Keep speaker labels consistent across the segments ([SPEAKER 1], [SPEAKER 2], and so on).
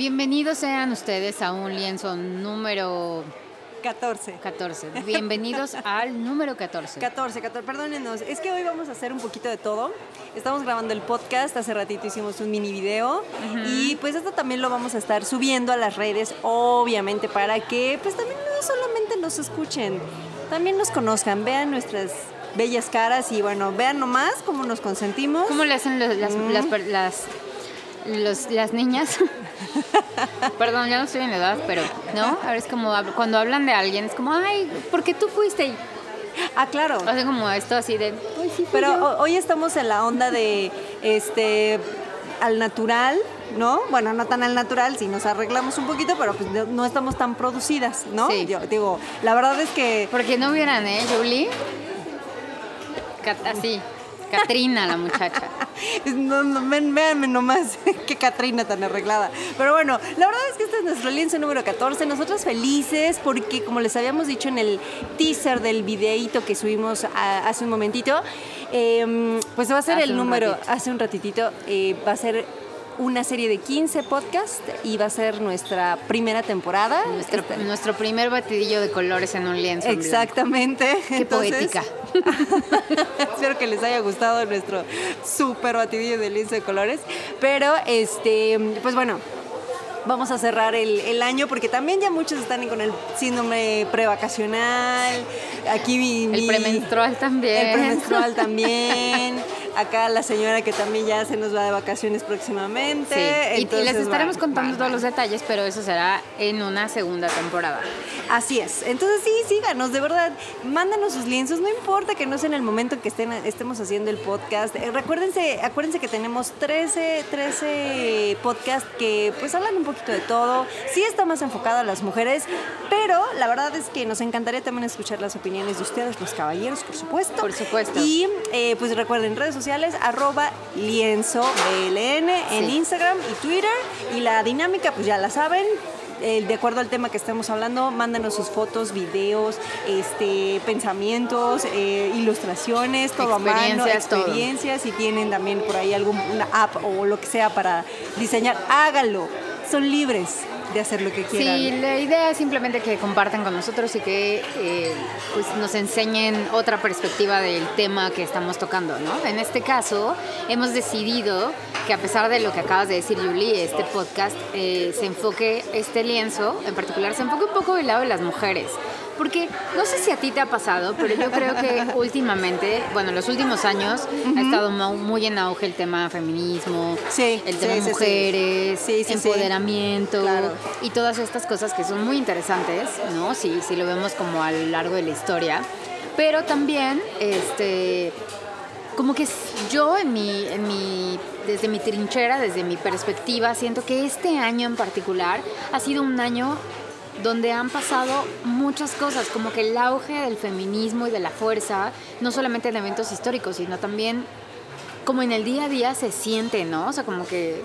[SPEAKER 1] Bienvenidos sean ustedes a un lienzo número
[SPEAKER 2] 14.
[SPEAKER 1] 14. Bienvenidos al número 14.
[SPEAKER 2] 14, 14, perdónenos. Es que hoy vamos a hacer un poquito de todo. Estamos grabando el podcast, hace ratito hicimos un mini video y pues esto también lo vamos a estar subiendo a las redes, obviamente, para que pues también no solamente nos escuchen, también nos conozcan, vean nuestras bellas caras y bueno, vean nomás cómo nos consentimos.
[SPEAKER 1] ¿Cómo le hacen los- las, las, las, los- las niñas? Perdón, ya no estoy en edad, pero, ¿no? Ahora es como cuando hablan de alguien, es como, ay, ¿por qué tú fuiste?
[SPEAKER 2] Ah, claro.
[SPEAKER 1] hacen como esto así de, sí,
[SPEAKER 2] Pero
[SPEAKER 1] yo".
[SPEAKER 2] ho- hoy estamos en la onda de este al natural, ¿no? Bueno, no tan al natural, si nos arreglamos un poquito, pero pues no, no estamos tan producidas, ¿no?
[SPEAKER 1] Sí.
[SPEAKER 2] Yo digo, la verdad es que
[SPEAKER 1] Porque no vieran, ¿eh, Julie? Así, Katrina, la muchacha.
[SPEAKER 2] no, véanme nomás qué Catrina tan arreglada. Pero bueno, la verdad es que este es nuestro lienzo número 14. Nosotros felices porque, como les habíamos dicho en el teaser del videíto que subimos a- hace un momentito, eh, pues va a ser
[SPEAKER 1] Hace
[SPEAKER 2] el número,
[SPEAKER 1] ratito.
[SPEAKER 2] hace un ratitito, eh, va a ser una serie de 15 podcasts y va a ser nuestra primera temporada.
[SPEAKER 1] Nuestro,
[SPEAKER 2] Este-
[SPEAKER 1] nuestro primer batidillo de colores en un lienzo. en.
[SPEAKER 2] Exactamente.
[SPEAKER 1] Qué poética.
[SPEAKER 2] Que les haya gustado nuestro súper batidillo de lienzo de colores. Pero, este, pues bueno, vamos a cerrar el, el año porque también ya muchos están con el síndrome prevacacional. Aquí mi,
[SPEAKER 1] El premenstrual también.
[SPEAKER 2] El premenstrual también. Acá la señora que también ya se nos va de vacaciones próximamente.
[SPEAKER 1] Sí, y- les estaremos contando
[SPEAKER 2] va,
[SPEAKER 1] todos
[SPEAKER 2] va.
[SPEAKER 1] los detalles, pero eso será en una segunda temporada.
[SPEAKER 2] Así es. Entonces sí, síganos, de verdad. Mándanos sus lienzos, no importa que no sea en el momento en que estén, estemos haciendo el podcast. Eh, recuérdense, acuérdense que tenemos 13, 13 podcasts que pues hablan un poquito de todo. Sí está más enfocado a las mujeres, pero la verdad es que nos encantaría también escuchar las opiniones de ustedes, los caballeros, por supuesto.
[SPEAKER 1] Por supuesto.
[SPEAKER 2] Y eh, pues recuerden, redes sociales, arroba lienzo BLN en
[SPEAKER 1] Sí.
[SPEAKER 2] Instagram y Twitter. Y la dinámica, pues ya la saben. eh, de acuerdo al tema que estemos hablando, mándanos sus fotos, videos, este, pensamientos, eh, ilustraciones, todo a mano,
[SPEAKER 1] Experiencias, todo.
[SPEAKER 2] experiencias. Si tienen también por ahí alguna app o lo que sea para diseñar, háganlo. Son libres de hacer lo que quieran.
[SPEAKER 1] Sí, la idea es simplemente que compartan con nosotros y que eh, pues nos enseñen otra perspectiva del tema que estamos tocando, ¿no? En este caso, hemos decidido que a pesar de lo que acabas de decir, Julie, este podcast eh, se enfoque, este lienzo en particular, se enfoque un poco del lado de las mujeres. Porque no sé si a ti te ha pasado, pero yo creo que últimamente, bueno, en los últimos años ha estado mu- muy en auge el tema feminismo,
[SPEAKER 2] Sí,
[SPEAKER 1] el tema
[SPEAKER 2] sí,
[SPEAKER 1] mujeres,
[SPEAKER 2] Sí,
[SPEAKER 1] empoderamiento
[SPEAKER 2] Claro.
[SPEAKER 1] y todas estas cosas que son muy interesantes, ¿no? Si, si lo vemos como a lo largo de la historia. Pero también, este, como que yo en mi, en mi, desde mi trinchera, desde mi perspectiva, siento que este año en particular ha sido un año donde han pasado muchas cosas, como que el auge del feminismo y de la fuerza, no solamente en eventos históricos, sino también como en el día a día se siente, ¿no? O sea, como que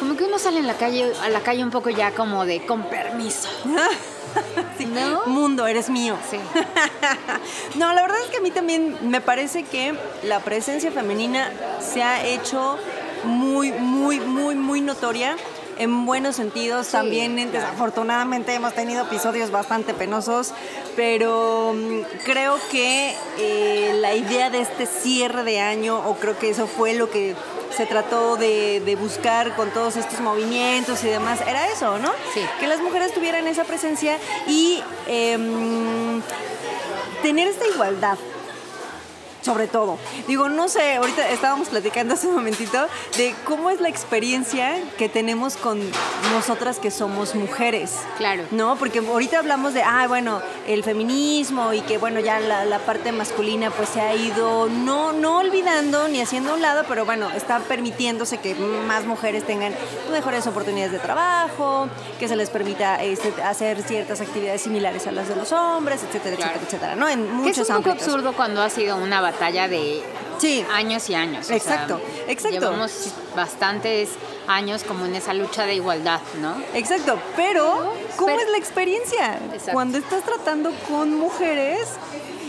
[SPEAKER 1] como que uno sale en la calle a la calle un poco ya como de con permiso.
[SPEAKER 2] Sí.
[SPEAKER 1] ¿No?
[SPEAKER 2] Mundo, eres mío.
[SPEAKER 1] Sí.
[SPEAKER 2] No, la verdad es que a mí también me parece que la presencia femenina se ha hecho muy, muy, muy, muy notoria. En buenos sentidos,
[SPEAKER 1] Sí,
[SPEAKER 2] también
[SPEAKER 1] claro.
[SPEAKER 2] desafortunadamente hemos tenido episodios bastante penosos, pero mm, creo que eh, la idea de este cierre de año, o creo que eso fue lo que se trató de, de buscar con todos estos movimientos y demás, era eso, ¿no?
[SPEAKER 1] Sí.
[SPEAKER 2] Que las mujeres tuvieran esa presencia y em, tener esta igualdad. Sobre todo. Digo, no sé, ahorita estábamos platicando hace un momentito de cómo es la experiencia que tenemos con nosotras que somos mujeres.
[SPEAKER 1] Claro.
[SPEAKER 2] ¿No? Porque ahorita hablamos de, ah, bueno, el feminismo y que, bueno, ya la, la parte masculina pues se ha ido no, no olvidando ni haciendo a un lado, pero bueno, está permitiéndose que más mujeres tengan mejores oportunidades de trabajo, que se les permita este, hacer ciertas actividades similares a las de los hombres, etcétera,
[SPEAKER 1] Claro.
[SPEAKER 2] etcétera, etcétera, ¿no? En muchos
[SPEAKER 1] es un poco
[SPEAKER 2] ámbitos.
[SPEAKER 1] absurdo cuando ha sido una batalla de
[SPEAKER 2] Sí.
[SPEAKER 1] años y años. o sea,
[SPEAKER 2] Exacto, exacto.
[SPEAKER 1] Llevamos bastantes años como en esa lucha de igualdad, ¿no?
[SPEAKER 2] Exacto, pero ¿cómo
[SPEAKER 1] Pero-
[SPEAKER 2] es la experiencia?
[SPEAKER 1] Exacto.
[SPEAKER 2] Cuando estás tratando con mujeres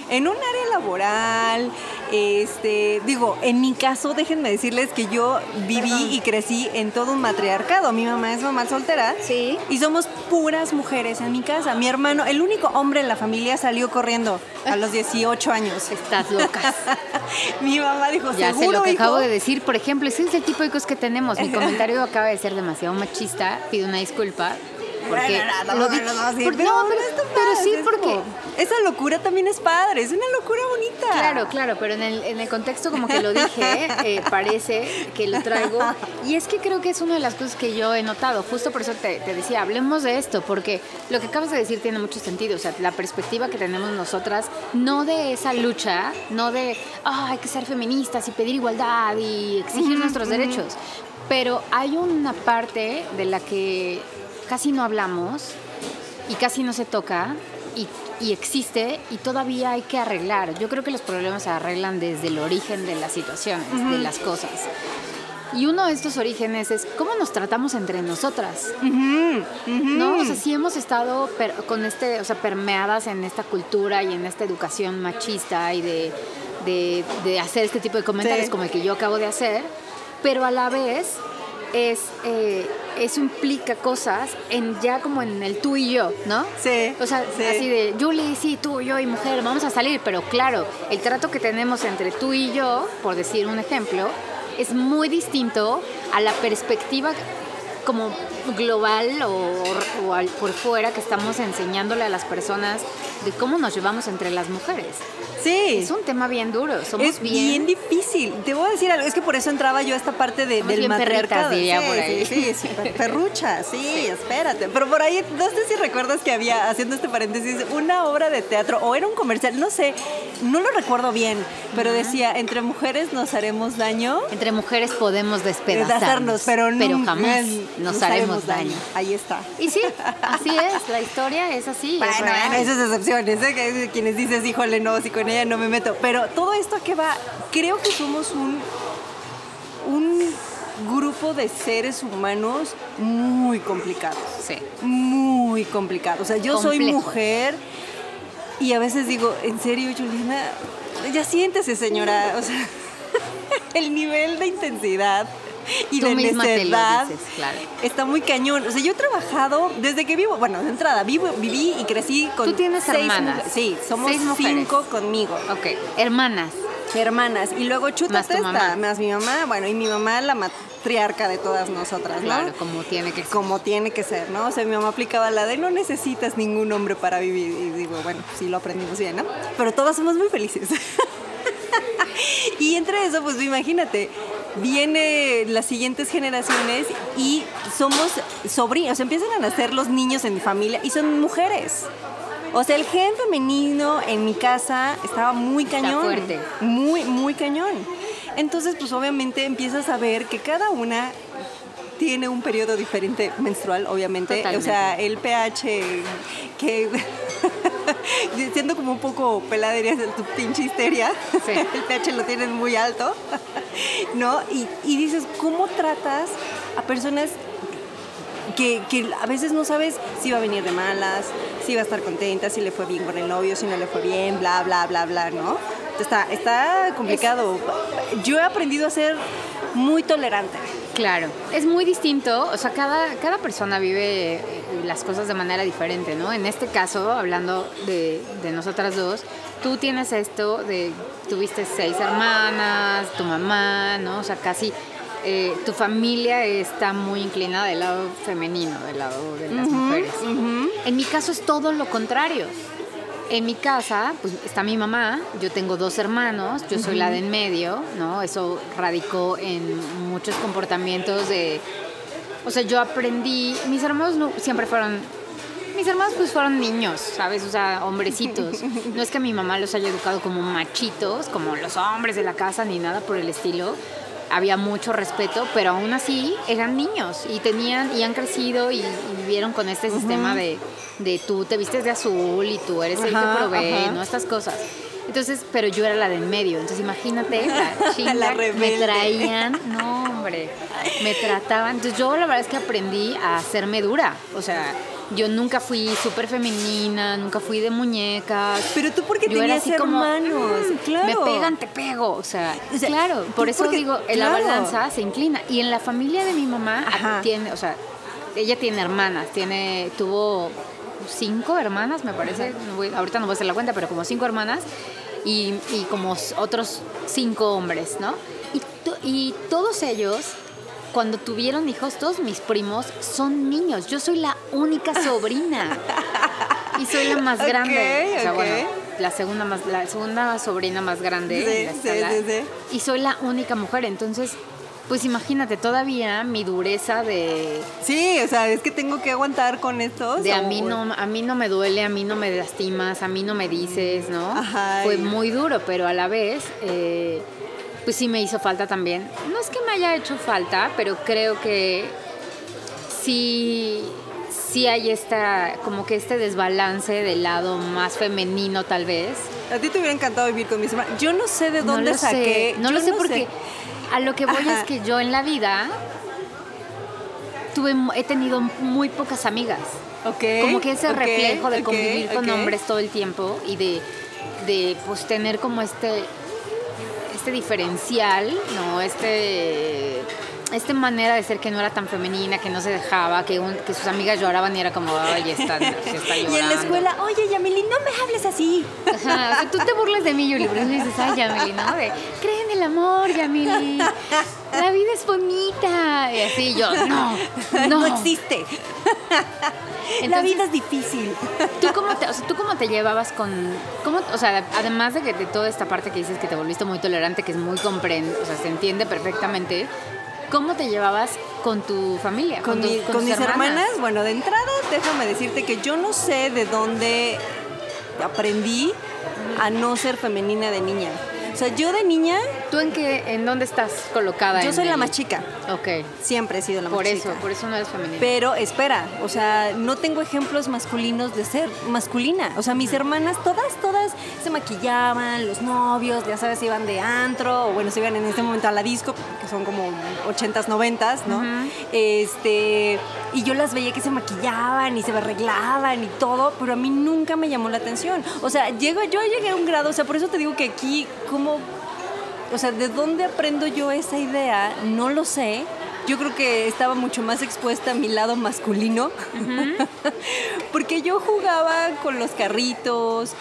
[SPEAKER 2] en un área laboral, Este, digo, en mi caso, déjenme decirles que yo viví y crecí en todo un matriarcado. Mi mamá es mamá soltera.
[SPEAKER 1] Sí.
[SPEAKER 2] Y somos puras mujeres en mi casa. Mi hermano, el único hombre en la familia salió corriendo a los 18 años.
[SPEAKER 1] Estás loca.
[SPEAKER 2] mi mamá dijo,
[SPEAKER 1] Ya sé lo que
[SPEAKER 2] hijo?".
[SPEAKER 1] acabo de decir. Por ejemplo, ese es el tipo de cosas que tenemos. Mi comentario acaba de ser demasiado machista. Pido una disculpa. Porque
[SPEAKER 2] no, no,
[SPEAKER 1] lo
[SPEAKER 2] pero
[SPEAKER 1] pero,
[SPEAKER 2] está
[SPEAKER 1] pero
[SPEAKER 2] mal,
[SPEAKER 1] sí,
[SPEAKER 2] es
[SPEAKER 1] porque
[SPEAKER 2] como- Esa locura también es padre, es una locura bonita.
[SPEAKER 1] Claro, claro, pero en el, en el contexto como que lo dije, eh, parece que lo traigo. Y es que creo que es una de las cosas que yo he notado. Justo por eso te, te decía, hablemos de esto, porque lo que acabas de decir tiene mucho sentido. O sea, la perspectiva que tenemos nosotras, no de esa lucha, no de, "Ah, hay que ser feministas y pedir igualdad y exigir nuestros derechos. Pero hay una parte de la que casi no hablamos y casi no se toca y, y existe y todavía hay que arreglar. Yo creo que los problemas se arreglan desde el origen de las situaciones, de las cosas. Y uno de estos orígenes es cómo nos tratamos entre nosotras, ¿no? O sea, si hemos estado per- con este, o sea, permeadas en esta cultura y en esta educación machista y de, de- de hacer este tipo de comentarios
[SPEAKER 2] Sí.
[SPEAKER 1] como el que yo acabo de hacer, pero a la vez es, eh, eso implica cosas en ya como en el tú y yo, ¿no?
[SPEAKER 2] Sí,
[SPEAKER 1] O sea,
[SPEAKER 2] sí.
[SPEAKER 1] así de, Julie, sí, tú, yo y mujer, vamos a salir, pero claro, el trato que tenemos entre tú y yo, por decir un ejemplo, es muy distinto a la perspectiva como global o, o al- por fuera que estamos enseñándole a las personas de cómo nos llevamos entre las mujeres.
[SPEAKER 2] Sí.
[SPEAKER 1] Es un tema bien duro, somos
[SPEAKER 2] es bien...
[SPEAKER 1] bien...
[SPEAKER 2] difícil. Te voy a decir algo, es que por eso entraba yo a esta parte de,
[SPEAKER 1] Somos
[SPEAKER 2] del
[SPEAKER 1] bien
[SPEAKER 2] matriarcado.
[SPEAKER 1] perritas,
[SPEAKER 2] sí,
[SPEAKER 1] por ahí.
[SPEAKER 2] Sí, sí, sí, per- perrucha, sí, espérate. Pero por ahí, no sé si recuerdas que había, haciendo este paréntesis, una obra de teatro, o era un comercial, no sé, no lo recuerdo bien, pero decía, entre mujeres nos haremos daño.
[SPEAKER 1] Entre mujeres podemos despedazarnos,
[SPEAKER 2] Despedazarnos, pero, nunca
[SPEAKER 1] jamás nos, haremos daño.
[SPEAKER 2] Ahí está.
[SPEAKER 1] Y sí, así es, la historia es así. es
[SPEAKER 2] Bueno,
[SPEAKER 1] real.
[SPEAKER 2] bueno, esas excepciones, ¿eh? Que- quienes dices, híjole, no, si con ella no me meto. Pero todo esto que va, creo que somos un, un grupo de seres humanos muy complicados.
[SPEAKER 1] Sí.
[SPEAKER 2] Muy complicados. O sea, yo soy mujer y a veces digo, en serio, Juliana, ya siéntese, señora. O sea, el nivel de intensidad y
[SPEAKER 1] Tú lo
[SPEAKER 2] necedad
[SPEAKER 1] dices, claro.
[SPEAKER 2] está muy cañón. O sea, yo he trabajado desde que vivo, bueno, de entrada, vivo, viví y crecí con
[SPEAKER 1] Tú tienes
[SPEAKER 2] seis
[SPEAKER 1] hermanas.
[SPEAKER 2] mujeres. Sí, somos
[SPEAKER 1] Seis
[SPEAKER 2] cinco conmigo.
[SPEAKER 1] Ok, hermanas.
[SPEAKER 2] Hermanas. Y luego chútate
[SPEAKER 1] Más
[SPEAKER 2] esta,
[SPEAKER 1] mamá.
[SPEAKER 2] más mi mamá, bueno, y mi mamá la matriarca de todas nosotras, ¿no?
[SPEAKER 1] Claro, como tiene que ser.
[SPEAKER 2] Como tiene que ser, ¿no? O sea, mi mamá aplicaba la de no necesitas ningún hombre para vivir. Y digo, bueno, sí lo aprendimos bien, ¿no? Pero todas somos muy felices. y entre eso, pues imagínate, viene las siguientes generaciones y somos sobrinos, empiezan a nacer los niños en mi familia y son mujeres. O sea, el gen femenino en mi casa estaba muy cañón.
[SPEAKER 1] fuerte.
[SPEAKER 2] Muy, muy cañón. Entonces, pues obviamente empiezas a ver que cada una tiene un periodo diferente menstrual, obviamente. O sea, el pH que siendo como un poco peladerías de tu pinche histeria,
[SPEAKER 1] Sí.
[SPEAKER 2] el pH lo tienes muy alto, ¿no? Y, y dices, ¿cómo tratas a personas que, que a veces no sabes si va a venir de malas, si va a estar contenta, si le fue bien con el novio, si no le fue bien, bla, bla, bla, bla, ¿no? Está, está complicado. Yo he aprendido a ser muy tolerante.
[SPEAKER 1] Claro, es muy distinto, o sea, cada, cada persona vive eh, las cosas de manera diferente, ¿no? En este caso, hablando de, de nosotras dos, tú tienes esto de, tuviste seis hermanas, tu mamá, ¿no? O sea, casi eh, tu familia está muy inclinada del lado femenino, del lado de las mujeres. En mi caso es todo lo contrario. En mi casa, pues está mi mamá, yo tengo dos hermanos, yo soy la de en medio, ¿no? Eso radicó en muchos comportamientos de... O sea, yo aprendí, mis hermanos no, siempre fueron... Mis hermanos pues fueron niños, ¿sabes? O sea, hombrecitos. No es que mi mamá los haya educado como machitos, como los hombres de la casa, ni nada por el estilo. Había mucho respeto, pero aún así eran niños y tenían y han crecido y, y vivieron con este sistema de, de tú te vistes de azul y tú eres el que provee. ¿no? Estas cosas. Entonces, pero yo era la de en medio. Entonces, imagínate, la chinga me traían, no, hombre, me trataban. Entonces, yo la verdad es que aprendí a hacerme dura. O sea, yo nunca fui súper femenina, nunca fui de muñecas.
[SPEAKER 2] Pero tú porque
[SPEAKER 1] Yo era
[SPEAKER 2] tenías
[SPEAKER 1] así como,
[SPEAKER 2] hermanos,
[SPEAKER 1] "Mm,
[SPEAKER 2] claro.
[SPEAKER 1] Me pegan, te pego. O sea,
[SPEAKER 2] O sea,
[SPEAKER 1] claro, por eso
[SPEAKER 2] porque-
[SPEAKER 1] digo, en la
[SPEAKER 2] claro.
[SPEAKER 1] balanza se inclina. Y en la familia de mi mamá
[SPEAKER 2] Ajá.
[SPEAKER 1] tiene, o sea, ella tiene hermanas, tiene, tuvo cinco hermanas, me parece. no voy- ahorita no voy a hacer la cuenta, pero como cinco hermanas y, y como otros cinco hombres, ¿no? Y, to- y todos ellos, cuando tuvieron hijos, todos mis primos son niños. Yo soy la única sobrina. y soy la más
[SPEAKER 2] Ok,
[SPEAKER 1] grande. O sea, bueno, la segunda, más, la segunda sobrina más grande.
[SPEAKER 2] Sí, sí, sí, sí.
[SPEAKER 1] Y soy la única mujer. Entonces, pues imagínate, todavía mi dureza de,
[SPEAKER 2] Sí, o sea, es que tengo que aguantar con estos.
[SPEAKER 1] de a mí no a mí no me duele, a mí no me lastimas, a mí no me dices, ¿no?
[SPEAKER 2] Ajá,
[SPEAKER 1] Fue
[SPEAKER 2] y-
[SPEAKER 1] muy duro, pero a la vez, eh, pues sí me hizo falta también. No es que me haya hecho falta, pero creo que sí, sí hay esta, como que este desbalance del lado más femenino tal vez.
[SPEAKER 2] A ti te hubiera encantado vivir con mis hermanos. Yo no sé de
[SPEAKER 1] No
[SPEAKER 2] dónde
[SPEAKER 1] sé,
[SPEAKER 2] saqué.
[SPEAKER 1] No
[SPEAKER 2] yo
[SPEAKER 1] lo sé porque a lo que voy
[SPEAKER 2] Ajá.
[SPEAKER 1] es que yo en la vida tuve, he tenido muy pocas amigas.
[SPEAKER 2] Ok,
[SPEAKER 1] como que ese reflejo de convivir con hombres todo el tiempo y de, de pues tener como este este diferencial, no, este esta manera de ser que no era tan femenina, que no se dejaba, que, un- que sus amigas lloraban y era como, ay, está, se está llorando.
[SPEAKER 2] Y en la escuela, oye, Yamili, no me hables así.
[SPEAKER 1] Ajá, o sea, tú te burlas de mí, Yuli, pero tú dices, ay, Yamili, ¿no? De, cree en el amor, Yamili. La vida es bonita. Y así yo, no, no.
[SPEAKER 2] No, existe. la
[SPEAKER 1] Entonces-
[SPEAKER 2] vida es difícil.
[SPEAKER 1] ¿Tú cómo te, o sea, ¿tú cómo te llevabas con, cómo, o sea, además de que de toda esta parte que dices que te volviste muy tolerante, que es muy comprende, o sea, se entiende perfectamente, ¿cómo te llevabas con tu familia?
[SPEAKER 2] Con,
[SPEAKER 1] tu-
[SPEAKER 2] mi-
[SPEAKER 1] con
[SPEAKER 2] con
[SPEAKER 1] tus
[SPEAKER 2] mis hermanas, bueno, de entrada, déjame decirte que yo no sé de dónde aprendí a no ser femenina de niña. O sea, yo de niña,
[SPEAKER 1] ¿Tú en qué, en dónde estás colocada?
[SPEAKER 2] yo soy la más chica.
[SPEAKER 1] Ok,
[SPEAKER 2] Siempre he sido la más
[SPEAKER 1] por eso,
[SPEAKER 2] chica.
[SPEAKER 1] por eso no eres femenina.
[SPEAKER 2] Pero espera, o sea, no tengo ejemplos masculinos de ser masculina. O sea, mis hermanas, todas, todas se maquillaban, los novios, ya sabes, iban de antro, o bueno, se iban en este momento a la disco, que son como 80s, 90s, ¿no? Este, y yo las veía que se maquillaban y se arreglaban y todo, pero a mí nunca me llamó la atención. O sea, llego, yo llegué a un grado, o sea, por eso te digo que aquí, como o sea, ¿de dónde aprendo yo esa idea? No lo sé. Yo creo que estaba mucho más expuesta a mi lado masculino. Porque yo jugaba con los carritos.